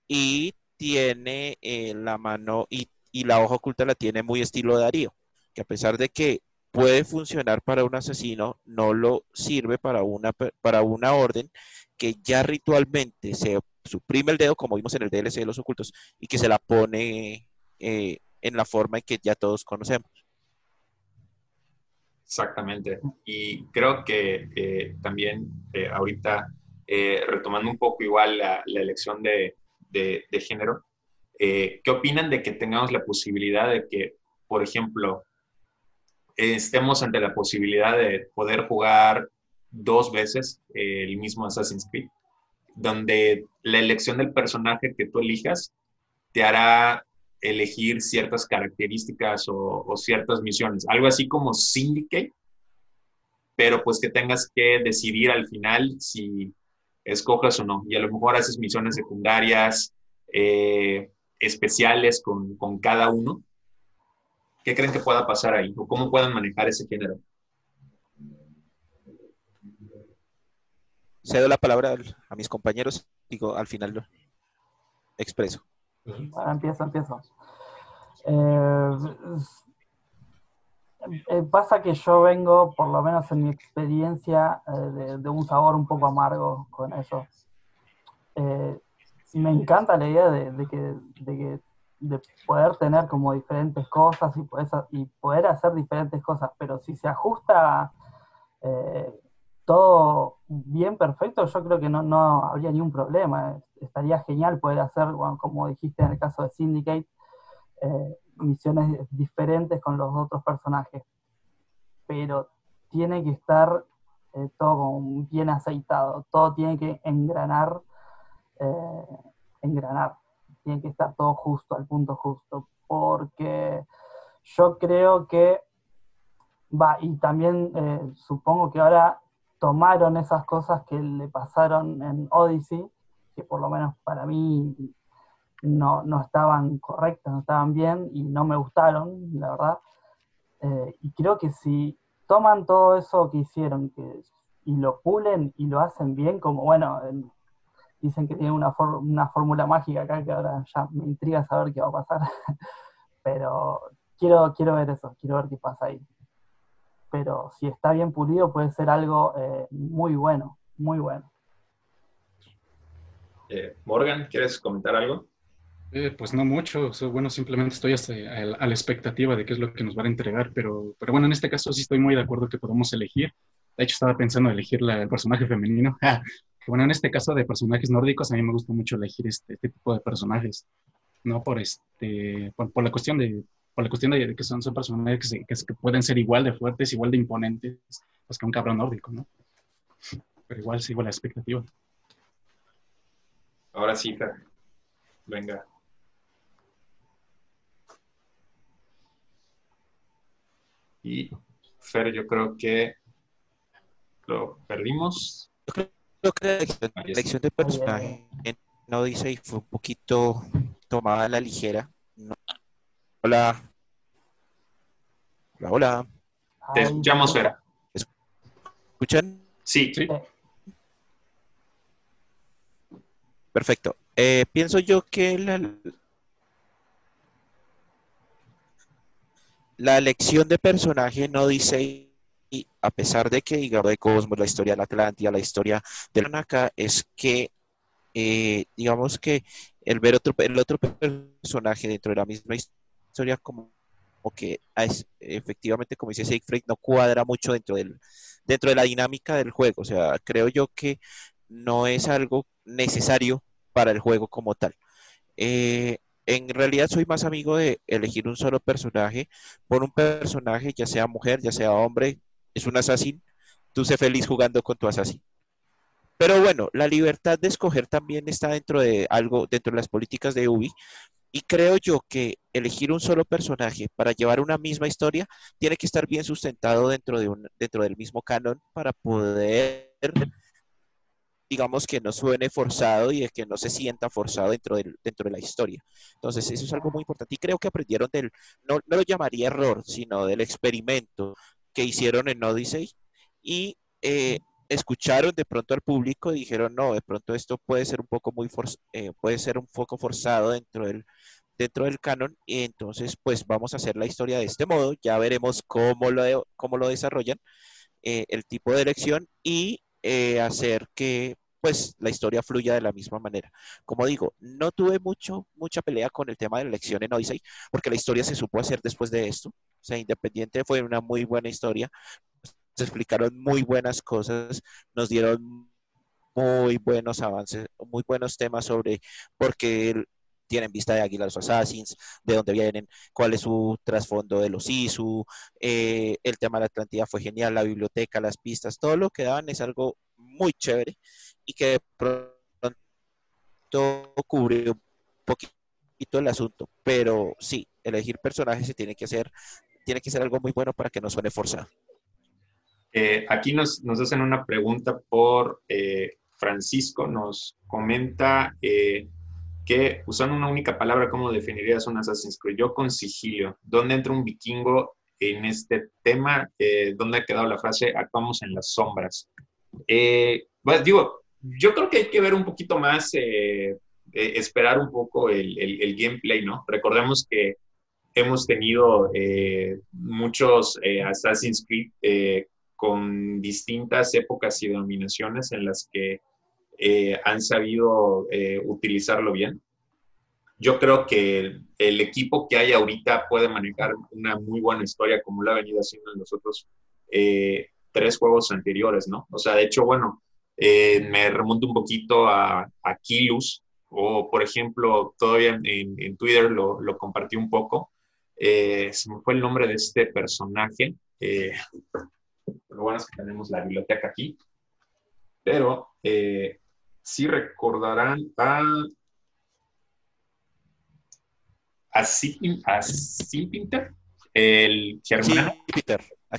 [SPEAKER 5] y tiene eh, la mano y, la hoja oculta la tiene muy estilo Darío, que a pesar de que puede funcionar para un asesino, no lo sirve para una, para una orden que ya ritualmente se suprime el dedo, como vimos en el DLC de los ocultos, y que se la pone eh, en la forma en que ya todos conocemos.
[SPEAKER 1] Exactamente. Y creo que eh, también eh, ahorita, retomando un poco igual la, elección de, de género, ¿qué opinan de que tengamos la posibilidad de que, por ejemplo, estemos ante la posibilidad de poder jugar dos veces el mismo Assassin's Creed, donde la elección del personaje que tú elijas te hará elegir ciertas características o, ciertas misiones, algo así como Syndicate, pero pues que tengas que decidir al final si escojas o no, y a lo mejor haces misiones secundarias eh, especiales con, con cada uno, ¿Qué creen que pueda pasar ahí? ¿O cómo pueden manejar ese género?
[SPEAKER 5] Cedo la palabra a mis compañeros, digo, al final lo expreso.
[SPEAKER 2] Bueno, empiezo, empiezo. Eh, eh, pasa que yo vengo, por lo menos en mi experiencia, eh, de, un sabor un poco amargo con eso. me encanta la idea de, que, de que de poder tener como diferentes cosas y poder, y poder hacer diferentes cosas, pero si se ajusta eh, todo bien perfecto, yo creo que no, no habría ningún problema. Estaría genial poder hacer, como dijiste en el caso de Syndicate, eh, misiones diferentes con los otros personajes. Pero tiene que estar eh, todo bien aceitado, todo tiene que engranar, engranar tiene que estar todo justo, al punto justo, porque yo creo que, va, y también eh, supongo que ahora tomaron esas cosas que le pasaron en Odyssey, que por lo menos para mí no, estaban correctas, no estaban bien y no me gustaron, la verdad. Eh, y creo que si toman todo eso que hicieron que, y lo pulen y lo hacen bien, como bueno, dicen que tiene una, una fórmula mágica acá que ahora ya me intriga saber qué va a pasar. Pero quiero, quiero ver eso, quiero ver qué pasa ahí. Pero si está bien pulido puede ser algo eh, muy bueno, muy bueno.
[SPEAKER 1] Eh, Morgan, ¿quieres comentar algo?
[SPEAKER 3] Eh, pues no mucho, bueno, simplemente estoy a, la expectativa de qué es lo que nos van a entregar, pero, pero bueno, en este caso sí estoy muy de acuerdo que podemos elegir. De hecho, estaba pensando en elegir el personaje femenino, bueno, en este caso de personajes nórdicos, a mí me gusta mucho elegir este, este tipo de personajes, ¿no? Por, este, por, la cuestión de por la cuestión de que son, son personajes que, que, pueden ser igual de fuertes, igual de imponentes, pues que un cabrón nórdico, ¿no? Pero igual sigo la expectativa.
[SPEAKER 1] Ahora sí, Fer. Venga. Y Fer, yo creo que lo perdimos
[SPEAKER 5] que la elección de personaje no dice y fue un poquito tomada a la ligera. Hola. Hola, hola.
[SPEAKER 1] Te escuchamos, Vera.
[SPEAKER 5] ¿Escuchan?
[SPEAKER 1] Sí. sí.
[SPEAKER 5] Perfecto. Eh, pienso yo que la, la elección de personaje no dice a pesar de que, digamos, de Cosmos, la historia de la Atlántida, la historia de la Naka, es que, eh, digamos que el ver otro, el otro personaje dentro de la misma historia como, que es, efectivamente, como dice Siegfried, no cuadra mucho dentro, del, dentro de la dinámica del juego. O sea, creo yo que no es algo necesario para el juego como tal. Eh, en realidad soy más amigo de elegir un solo personaje por un personaje, ya sea mujer, ya sea hombre, es un assassin, tú sé feliz jugando con tu assassin. Pero bueno, la libertad de escoger también está dentro de algo, dentro de las políticas de Ubi. Y creo yo que elegir un solo personaje para llevar una misma historia tiene que estar bien sustentado dentro, de un, dentro del mismo canon para poder, digamos, que no suene forzado y que no se sienta forzado dentro, del, dentro de la historia. Entonces, eso es algo muy importante. Y creo que aprendieron del, no, no lo llamaría error, sino del experimento que hicieron en Odyssey y eh, escucharon de pronto al público y dijeron, no, de pronto esto puede ser un poco muy eh, puede ser un forzado dentro del, dentro del canon y entonces pues vamos a hacer la historia de este modo, ya veremos cómo lo, cómo lo desarrollan, eh, el tipo de elección y hacer que pues la historia fluya de la misma manera. Como digo, no tuve mucho, mucha pelea con el tema de la elección en Odyssey, porque la historia se supo hacer después de esto. O sea, Independiente fue una muy buena historia. Se explicaron muy buenas cosas, nos dieron muy buenos avances, muy buenos temas sobre por qué tienen vista de águila los assassins, de dónde vienen, cuál es su trasfondo de los ISU, eh, el tema de la Atlantida fue genial, la biblioteca, las pistas, todo lo que daban es algo muy chévere y que de pronto cubre un poquito el asunto, pero sí, elegir personajes se tiene que hacer, tiene que ser algo muy bueno para que no suene forzado.
[SPEAKER 1] Eh, aquí nos, nos, hacen una pregunta por eh, Francisco, nos comenta que usando una única palabra, ¿cómo definirías un Assassin's Creed? Yo con sigilio. ¿Dónde entra un vikingo en este tema? Eh, ¿Dónde ha quedado la frase actuamos en las sombras? Eh, pues digo, yo creo que hay que ver un poquito más, eh, esperar un poco el, el, gameplay, ¿no? Recordemos que hemos tenido muchos Assassin's Creed con distintas épocas y denominaciones en las que eh, han sabido eh, utilizarlo bien. Yo creo que el, equipo que hay ahorita puede manejar una muy buena historia como lo ha venido haciendo en los otros eh, tres juegos anteriores, ¿no? O sea, de hecho, bueno, me remonto un poquito a, a Kilus, o por ejemplo, todavía en, Twitter lo, lo, compartí un poco. se me fue el nombre de este personaje. lo bueno es que tenemos la biblioteca aquí. Pero si recordarán a, a, Simpinter, el germano. A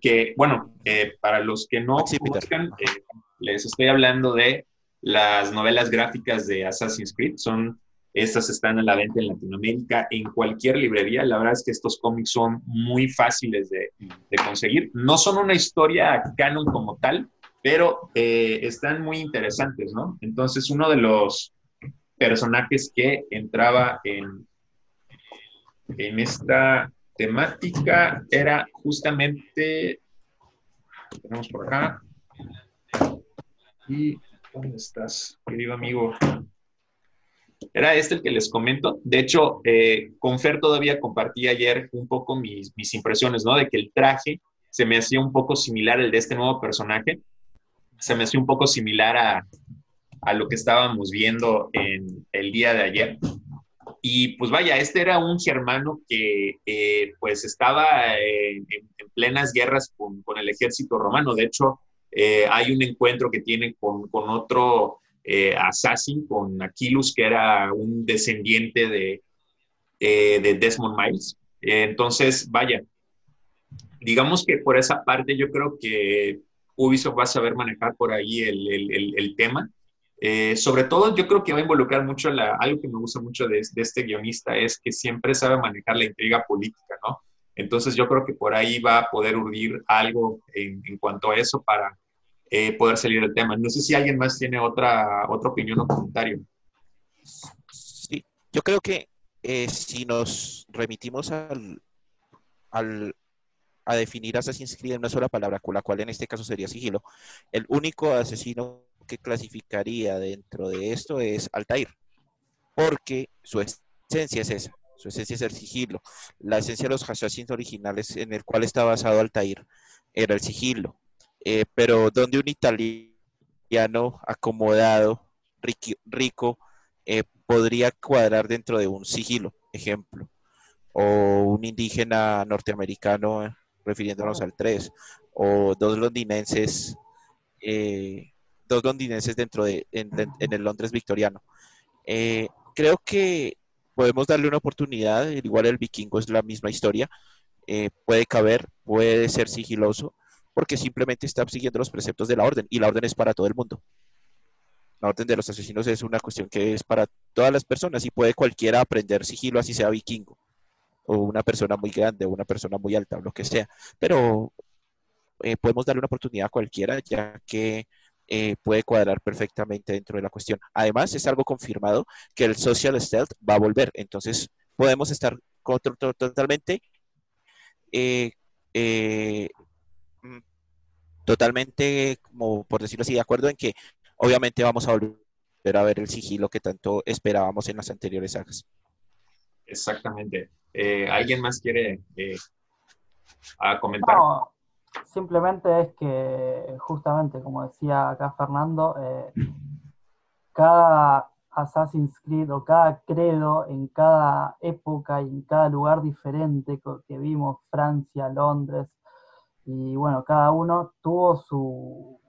[SPEAKER 1] Que, bueno, eh, para los que no conozcan, eh, les estoy hablando de las novelas gráficas de Assassin's Creed. Son, estas están a la venta en Latinoamérica, en cualquier librería. La verdad es que estos cómics son muy fáciles de, de conseguir. No son una historia canon como tal, pero eh, están muy interesantes, ¿no? Entonces, uno de los personajes que entraba en, en esta temática era justamente, tenemos por acá, y ¿dónde estás, querido amigo? Era este el que les comento. De hecho, eh, con todavía compartí ayer un poco mis, mis impresiones, ¿no? De que el traje se me hacía un poco similar al de este nuevo personaje se me hace un poco similar a, a lo que estábamos viendo en el día de ayer. Y pues vaya, este era un germano que eh, pues estaba en, plenas guerras con, el ejército romano. De hecho, eh, hay un encuentro que tiene con, con otro eh, con Aquilus, que era un descendiente de, de Desmond Miles. entonces, vaya, digamos que por esa parte yo creo que Ubisoft va a saber manejar por ahí el, tema. Eh, sobre todo, yo creo que va a involucrar mucho la, algo que me gusta mucho de, este guionista es que siempre sabe manejar la intriga política. Entonces, yo creo que por ahí va a poder urdir algo en, cuanto a eso para eh, poder salir del tema. No sé si alguien más tiene otra, otra opinión o comentario.
[SPEAKER 5] Sí, yo creo que eh, si nos remitimos al, al, a definir Assassin's Creed en una sola palabra, con la cual en este caso sería sigilo, el único asesino que clasificaría dentro de esto es Altair, porque su esencia es esa, su esencia es el sigilo. La esencia de los assassins originales en el cual está basado Altair era el sigilo, eh, pero donde un italiano acomodado, rico, eh, podría cuadrar dentro de un sigilo, ejemplo, o un indígena norteamericano refiriéndonos al 3, o dos londinenses, eh, dos londinenses dentro de, en, el Londres victoriano. Eh, creo que podemos darle una oportunidad, igual el vikingo es la misma historia, eh, puede caber, puede ser sigiloso, porque simplemente está siguiendo los preceptos de la orden, y la orden es para todo el mundo. La orden de los asesinos es una cuestión que es para todas las personas y puede cualquiera aprender sigilo así sea vikingo o una persona muy grande o una persona muy alta o lo que sea, pero eh, podemos darle una oportunidad a cualquiera ya que eh, puede cuadrar perfectamente dentro de la cuestión. Además, es algo confirmado que el social stealth va a volver, entonces podemos estar totalmente eh, eh, mm, totalmente, como por decirlo así, de acuerdo en que obviamente vamos a volver a ver el sigilo que tanto esperábamos en las anteriores sagas.
[SPEAKER 1] Exactamente. ¿Alguien más quiere comentar?
[SPEAKER 2] Simplemente es que, justamente, como decía acá Fernando, eh, cada Assassin's Creed o cada credo en cada época y en cada lugar diferente que vimos, Francia, Londres, y bueno, cada uno tuvo su,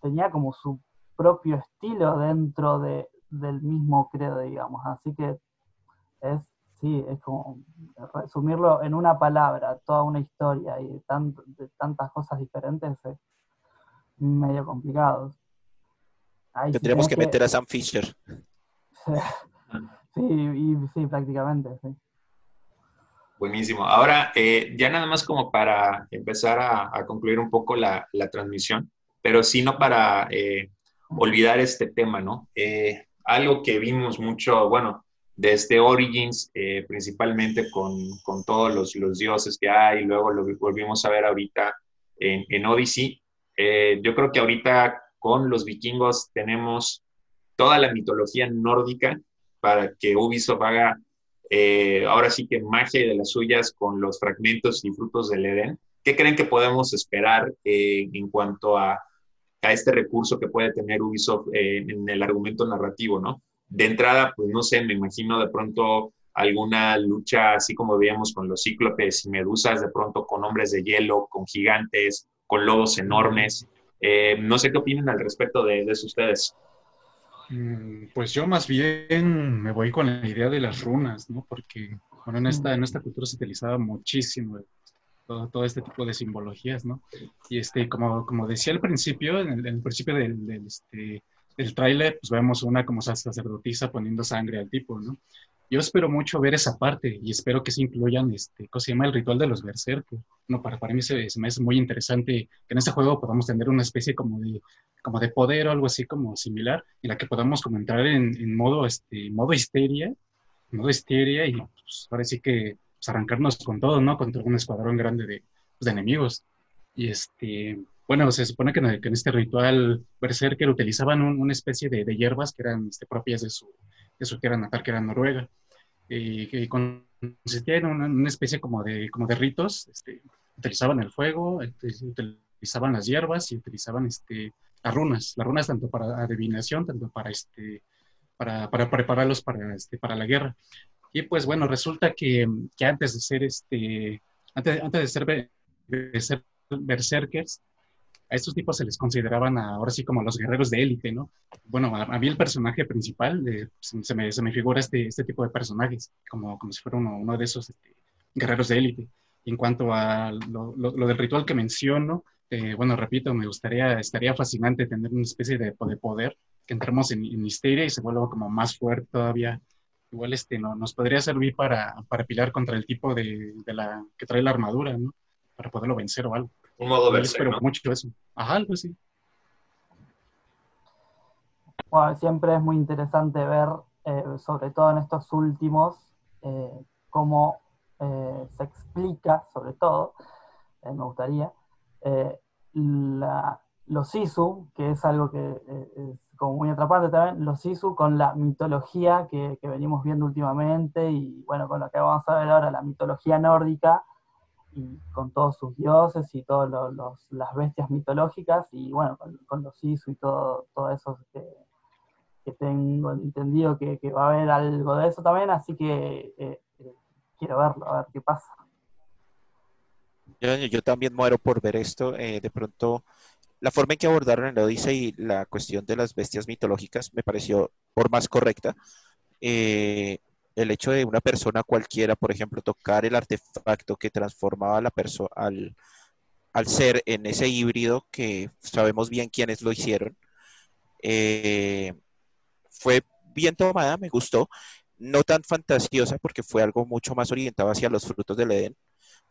[SPEAKER 2] tenía como su propio estilo dentro de, del mismo credo, digamos. Así que es sí, es como resumirlo en una palabra, toda una historia y de, tantas cosas diferentes es medio complicado.
[SPEAKER 5] Tendríamos que, meter a Sam Fisher.
[SPEAKER 2] sí, y, sí, prácticamente, sí.
[SPEAKER 1] Buenísimo. Ahora, eh, ya nada más como para empezar a, concluir un poco la, transmisión, pero sí no para eh, olvidar este tema, ¿no? Eh, algo que vimos mucho, bueno, desde Origins, eh, principalmente con, con todos los, los, dioses que hay, luego lo volvimos a ver ahorita en, en Odyssey. Eh, yo creo que ahorita con los vikingos tenemos toda la mitología nórdica para que Ubisoft haga eh, ahora sí que magia de las suyas con los fragmentos y frutos del Edén. ¿Qué creen que podemos esperar en cuanto a, a, este recurso que puede tener Ubisoft en el argumento narrativo, no? De entrada, pues no sé, me imagino de pronto alguna lucha así como veíamos con los cíclopes y medusas, de pronto con hombres de hielo, con gigantes, con lobos enormes. Eh, no sé qué opinan al respecto de, eso ustedes.
[SPEAKER 3] Mm, pues yo más bien me voy con la idea de las runas, ¿no? Porque bueno, en, esta, en esta cultura se utilizaba muchísimo todo, todo este tipo de simbologías, ¿no? Y este, como, como decía al principio, en el, principio del, del este, el tráiler, pues vemos una como sacerdotisa poniendo sangre al tipo, ¿no? Yo espero mucho ver esa parte y espero que se incluyan, este, ¿cómo se llama? El ritual de los berserkers. No, para, para mí se, me hace muy interesante que en este juego podamos tener una especie como de, como de poder o algo así como similar, en la que podamos como entrar en, modo, este, modo histeria, modo histeria y pues, ahora sí que pues, arrancarnos con todo, ¿no? Contra un escuadrón grande de, pues, de enemigos. Y este, bueno, se supone que en, este ritual berserker utilizaban una especie de, hierbas que eran este, propias de su, de su tierra natal, que era Noruega, y que consistía en una, especie como de, como de ritos, este, utilizaban el fuego, utilizaban las hierbas y utilizaban este, las runas, las runas tanto para adivinación, tanto para, este, para, para prepararlos para, este, para la guerra. Y pues bueno, resulta que, que antes de ser, este, antes, antes de ser, de ser berserkers, a estos tipos se les consideraban ahora sí como los guerreros de élite, ¿no? Bueno, a, mí el personaje principal, se, me, se, me, figura este, este tipo de personajes, como, como si fuera uno, de esos este, guerreros de élite. En cuanto a lo, del ritual que menciono, eh, bueno, repito, me gustaría, estaría fascinante tener una especie de, de poder, que entremos en, en, histeria y se vuelva como más fuerte todavía. Igual este, no, nos podría servir para, para pilar contra el tipo de, de la que trae la armadura, ¿no? Para poderlo vencer o algo.
[SPEAKER 1] Un modo Pero
[SPEAKER 3] ¿no? mucho eso. Ajá, algo así.
[SPEAKER 2] Bueno, siempre es muy interesante ver, eh, sobre todo en estos últimos, eh, cómo eh, se explica, sobre todo, me gustaría, los ISU, que es algo que es como muy atrapante también, los ISU con la mitología que, que, venimos viendo últimamente y bueno, con lo que vamos a ver ahora, la mitología nórdica, con todos sus dioses y todas las bestias mitológicas, y bueno, con, los Isu y todo, todo eso que, tengo entendido que, va a haber algo de eso también, así que eh, eh, quiero verlo, a ver qué pasa.
[SPEAKER 5] Yo, también muero por ver esto. Eh, de pronto, la forma en que abordaron el Odyssey y la cuestión de las bestias mitológicas me pareció por más correcta. Eh, el hecho de una persona cualquiera, por ejemplo, tocar el artefacto que transformaba a la persona al, ser en ese híbrido que sabemos bien quiénes lo hicieron, eh, fue bien tomada, me gustó, no tan fantasiosa porque fue algo mucho más orientado hacia los frutos del Edén,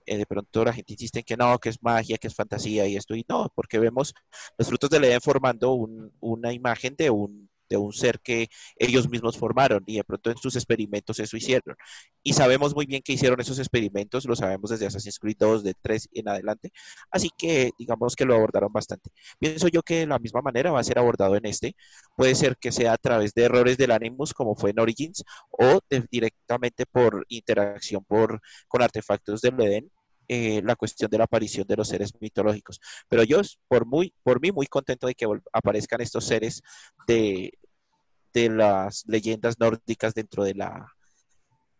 [SPEAKER 5] de pronto la gente insiste en que no, que es magia, que es fantasía y esto, y no, porque vemos los frutos del Edén formando una imagen de un de un ser que ellos mismos formaron y de pronto en sus experimentos eso hicieron. Y sabemos muy bien que hicieron esos experimentos, lo sabemos desde Assassin's Creed 2, de 3 en adelante, así que digamos que lo abordaron bastante. Pienso yo que de la misma manera va a ser abordado en este, puede ser que sea a través de errores del Animus como fue en Origins o directamente por interacción por, con artefactos del Edén, eh, la cuestión de la aparición de los seres mitológicos. Pero yo, por, muy, por mí, muy contento de que aparezcan estos seres de, de las leyendas nórdicas dentro de la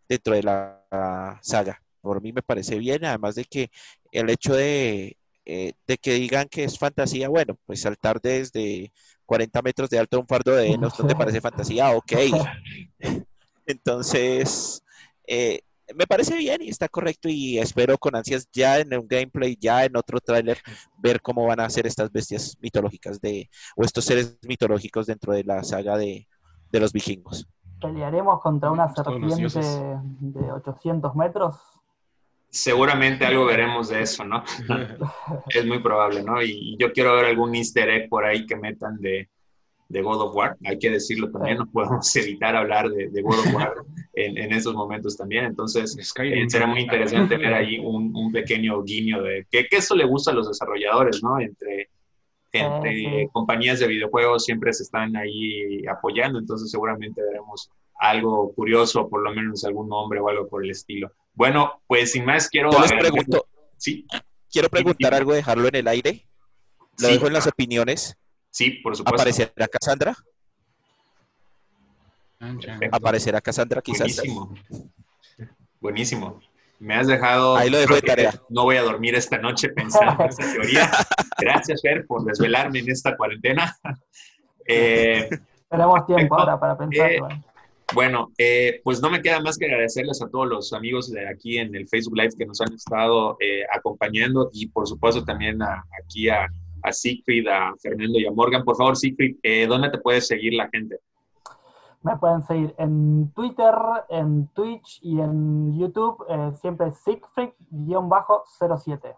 [SPEAKER 5] dentro de la saga. Por mí me parece bien, además de que el hecho de, eh, de que digan que es fantasía, bueno, pues saltar desde 40 metros de alto un fardo de Enos, ¿no te parece fantasía? Ok. Entonces, eh, me parece bien y está correcto y espero con ansias ya en un gameplay, ya en otro tráiler, ver cómo van a ser estas bestias mitológicas de, o estos seres mitológicos dentro de la saga de, los vikingos.
[SPEAKER 2] ¿Pelearemos contra una serpiente de 800 metros?
[SPEAKER 1] Seguramente algo veremos de eso, ¿no? es muy probable, ¿no? Y yo quiero ver algún easter egg por ahí que metan de, de God of War, hay que decirlo también, no podemos evitar hablar de, God of War en, en, esos momentos también, entonces eh, será muy interesante ver ahí un, un pequeño guiño de que, que, eso le gusta a los desarrolladores, ¿no? Entre, entre compañías de videojuegos siempre se están ahí apoyando, entonces seguramente veremos algo curioso, por lo menos algún nombre o algo por el estilo. Bueno, pues sin más quiero...
[SPEAKER 5] les pregunto, ¿sí? Quiero preguntar algo, dejarlo en el aire. Lo dejo en las opiniones.
[SPEAKER 1] Sí, por supuesto.
[SPEAKER 5] ¿Aparecerá Cassandra? ¿Aparecerá Cassandra quizás?
[SPEAKER 1] Buenísimo. Buenísimo. Me has dejado...
[SPEAKER 5] Ahí lo dejo de tarea.
[SPEAKER 1] No voy a dormir esta noche pensando en esta teoría. Gracias, Fer, por desvelarme en esta cuarentena.
[SPEAKER 2] Eh, Tenemos tiempo ahora para pensar.
[SPEAKER 1] Eh, bueno, eh, pues no me queda más que agradecerles a todos los amigos de aquí en el Facebook Live que nos han estado eh, acompañando y por supuesto también aquí a a Siegfried, a Fernando y a Morgan. Por favor, Siegfried, eh, ¿dónde te puede seguir la gente?
[SPEAKER 2] Me pueden seguir en Twitter, en Twitch y en YouTube, eh, siempre Siegfried-07.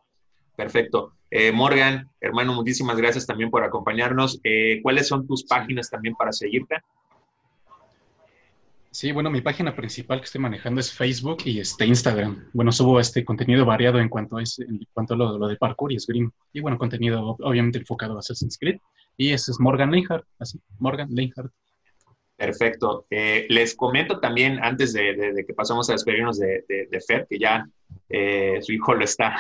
[SPEAKER 1] Perfecto. Eh, Morgan, hermano, muchísimas gracias también por acompañarnos. ¿Cuáles son tus páginas también para seguirte?
[SPEAKER 3] Sí, bueno, mi página principal que estoy manejando es Facebook y este Instagram. Bueno, subo este contenido variado en cuanto a, en cuanto a lo, de parkour y Scream. Y bueno, contenido obviamente enfocado a Assassin's Creed. Y ese es Morgan Leinhardt, así, Morgan Leinhardt.
[SPEAKER 1] Perfecto. Eh, les comento también, antes de, que pasemos a despedirnos de, de, Fer, que ya eh, su hijo lo está,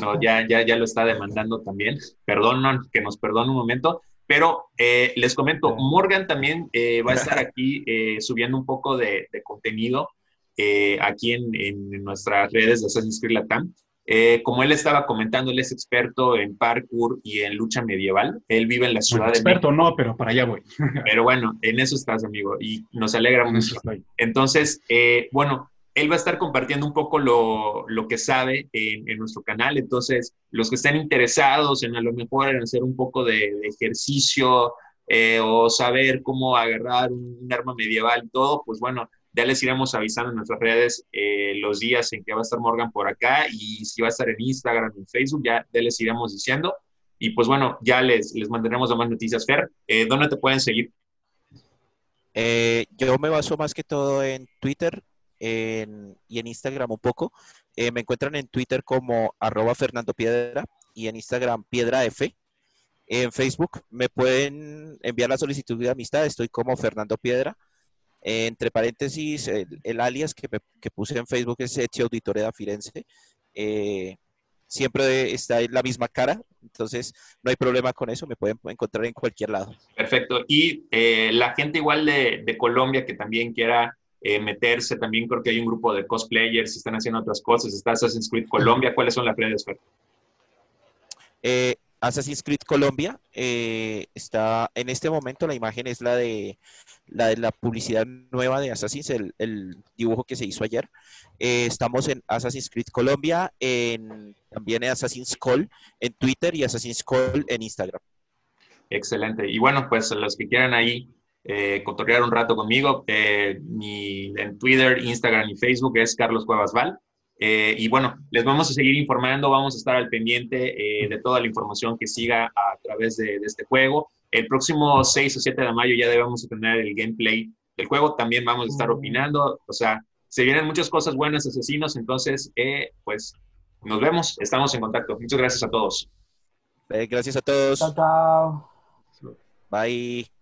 [SPEAKER 1] no, ya, ya, ya lo está demandando también. Perdón, que nos perdone un momento. Pero eh, les comento, Morgan también eh, va a estar aquí eh, subiendo un poco de, contenido aquí en, nuestras redes de Assassin's Creed Latam. como él estaba comentando, él es experto en parkour y en lucha medieval. Él vive en la ciudad de
[SPEAKER 3] Experto no, pero para allá voy.
[SPEAKER 1] pero bueno, en eso estás, amigo, y nos alegra mucho. Entonces, bueno, él va a estar compartiendo un poco lo, que sabe en, nuestro canal. Entonces, los que estén interesados en a lo mejor en hacer un poco de, ejercicio eh, o saber cómo agarrar un, arma medieval y todo, pues bueno, ya les iremos avisando en nuestras redes eh, los días en que va a estar Morgan por acá y si va a estar en Instagram, en Facebook, ya, les iremos diciendo. Y pues bueno, ya les, les mandaremos más noticias. Fer, eh, ¿dónde te pueden seguir?
[SPEAKER 5] yo me baso más que todo en Twitter, y en Instagram un poco. Eh, me encuentran en Twitter como arroba Fernando Piedra y en Instagram Piedra F. En Facebook me pueden enviar la solicitud de amistad, estoy como Fernando Piedra. entre paréntesis, el, alias que, que, puse en Facebook es Ezio Auditore da Firenze. Eh, siempre está en la misma cara, entonces no hay problema con eso, me pueden encontrar en cualquier lado.
[SPEAKER 1] Perfecto. Y eh, la gente igual de, de Colombia que también quiera eh, meterse. También creo que hay un grupo de cosplayers, están haciendo otras cosas. Está Assassin's Creed Colombia. ¿Cuáles son las redes,
[SPEAKER 5] eh, Assassin's Creed Colombia eh, está en este momento la imagen es la de la de la publicidad nueva de Assassin's el, dibujo que se hizo ayer estamos en Assassin's Creed Colombia en, también en Assassin's Call en Twitter y Assassin's Call en Instagram
[SPEAKER 1] excelente y bueno pues los que quieran ahí eh, cotorrear un rato conmigo. Eh, mi, en Twitter, Instagram y Facebook es Carlos Cuevas Val. Eh, y bueno, les vamos a seguir informando, vamos a estar al pendiente eh, de toda la información que siga a través de, este juego. El próximo 6 o 7 de mayo ya debemos tener el gameplay del juego, también vamos a estar opinando, o sea, se vienen muchas cosas buenas, asesinos, entonces, eh, pues nos vemos, estamos en contacto. Muchas gracias a todos.
[SPEAKER 5] gracias a todos.
[SPEAKER 2] Chao, chao.
[SPEAKER 5] Bye.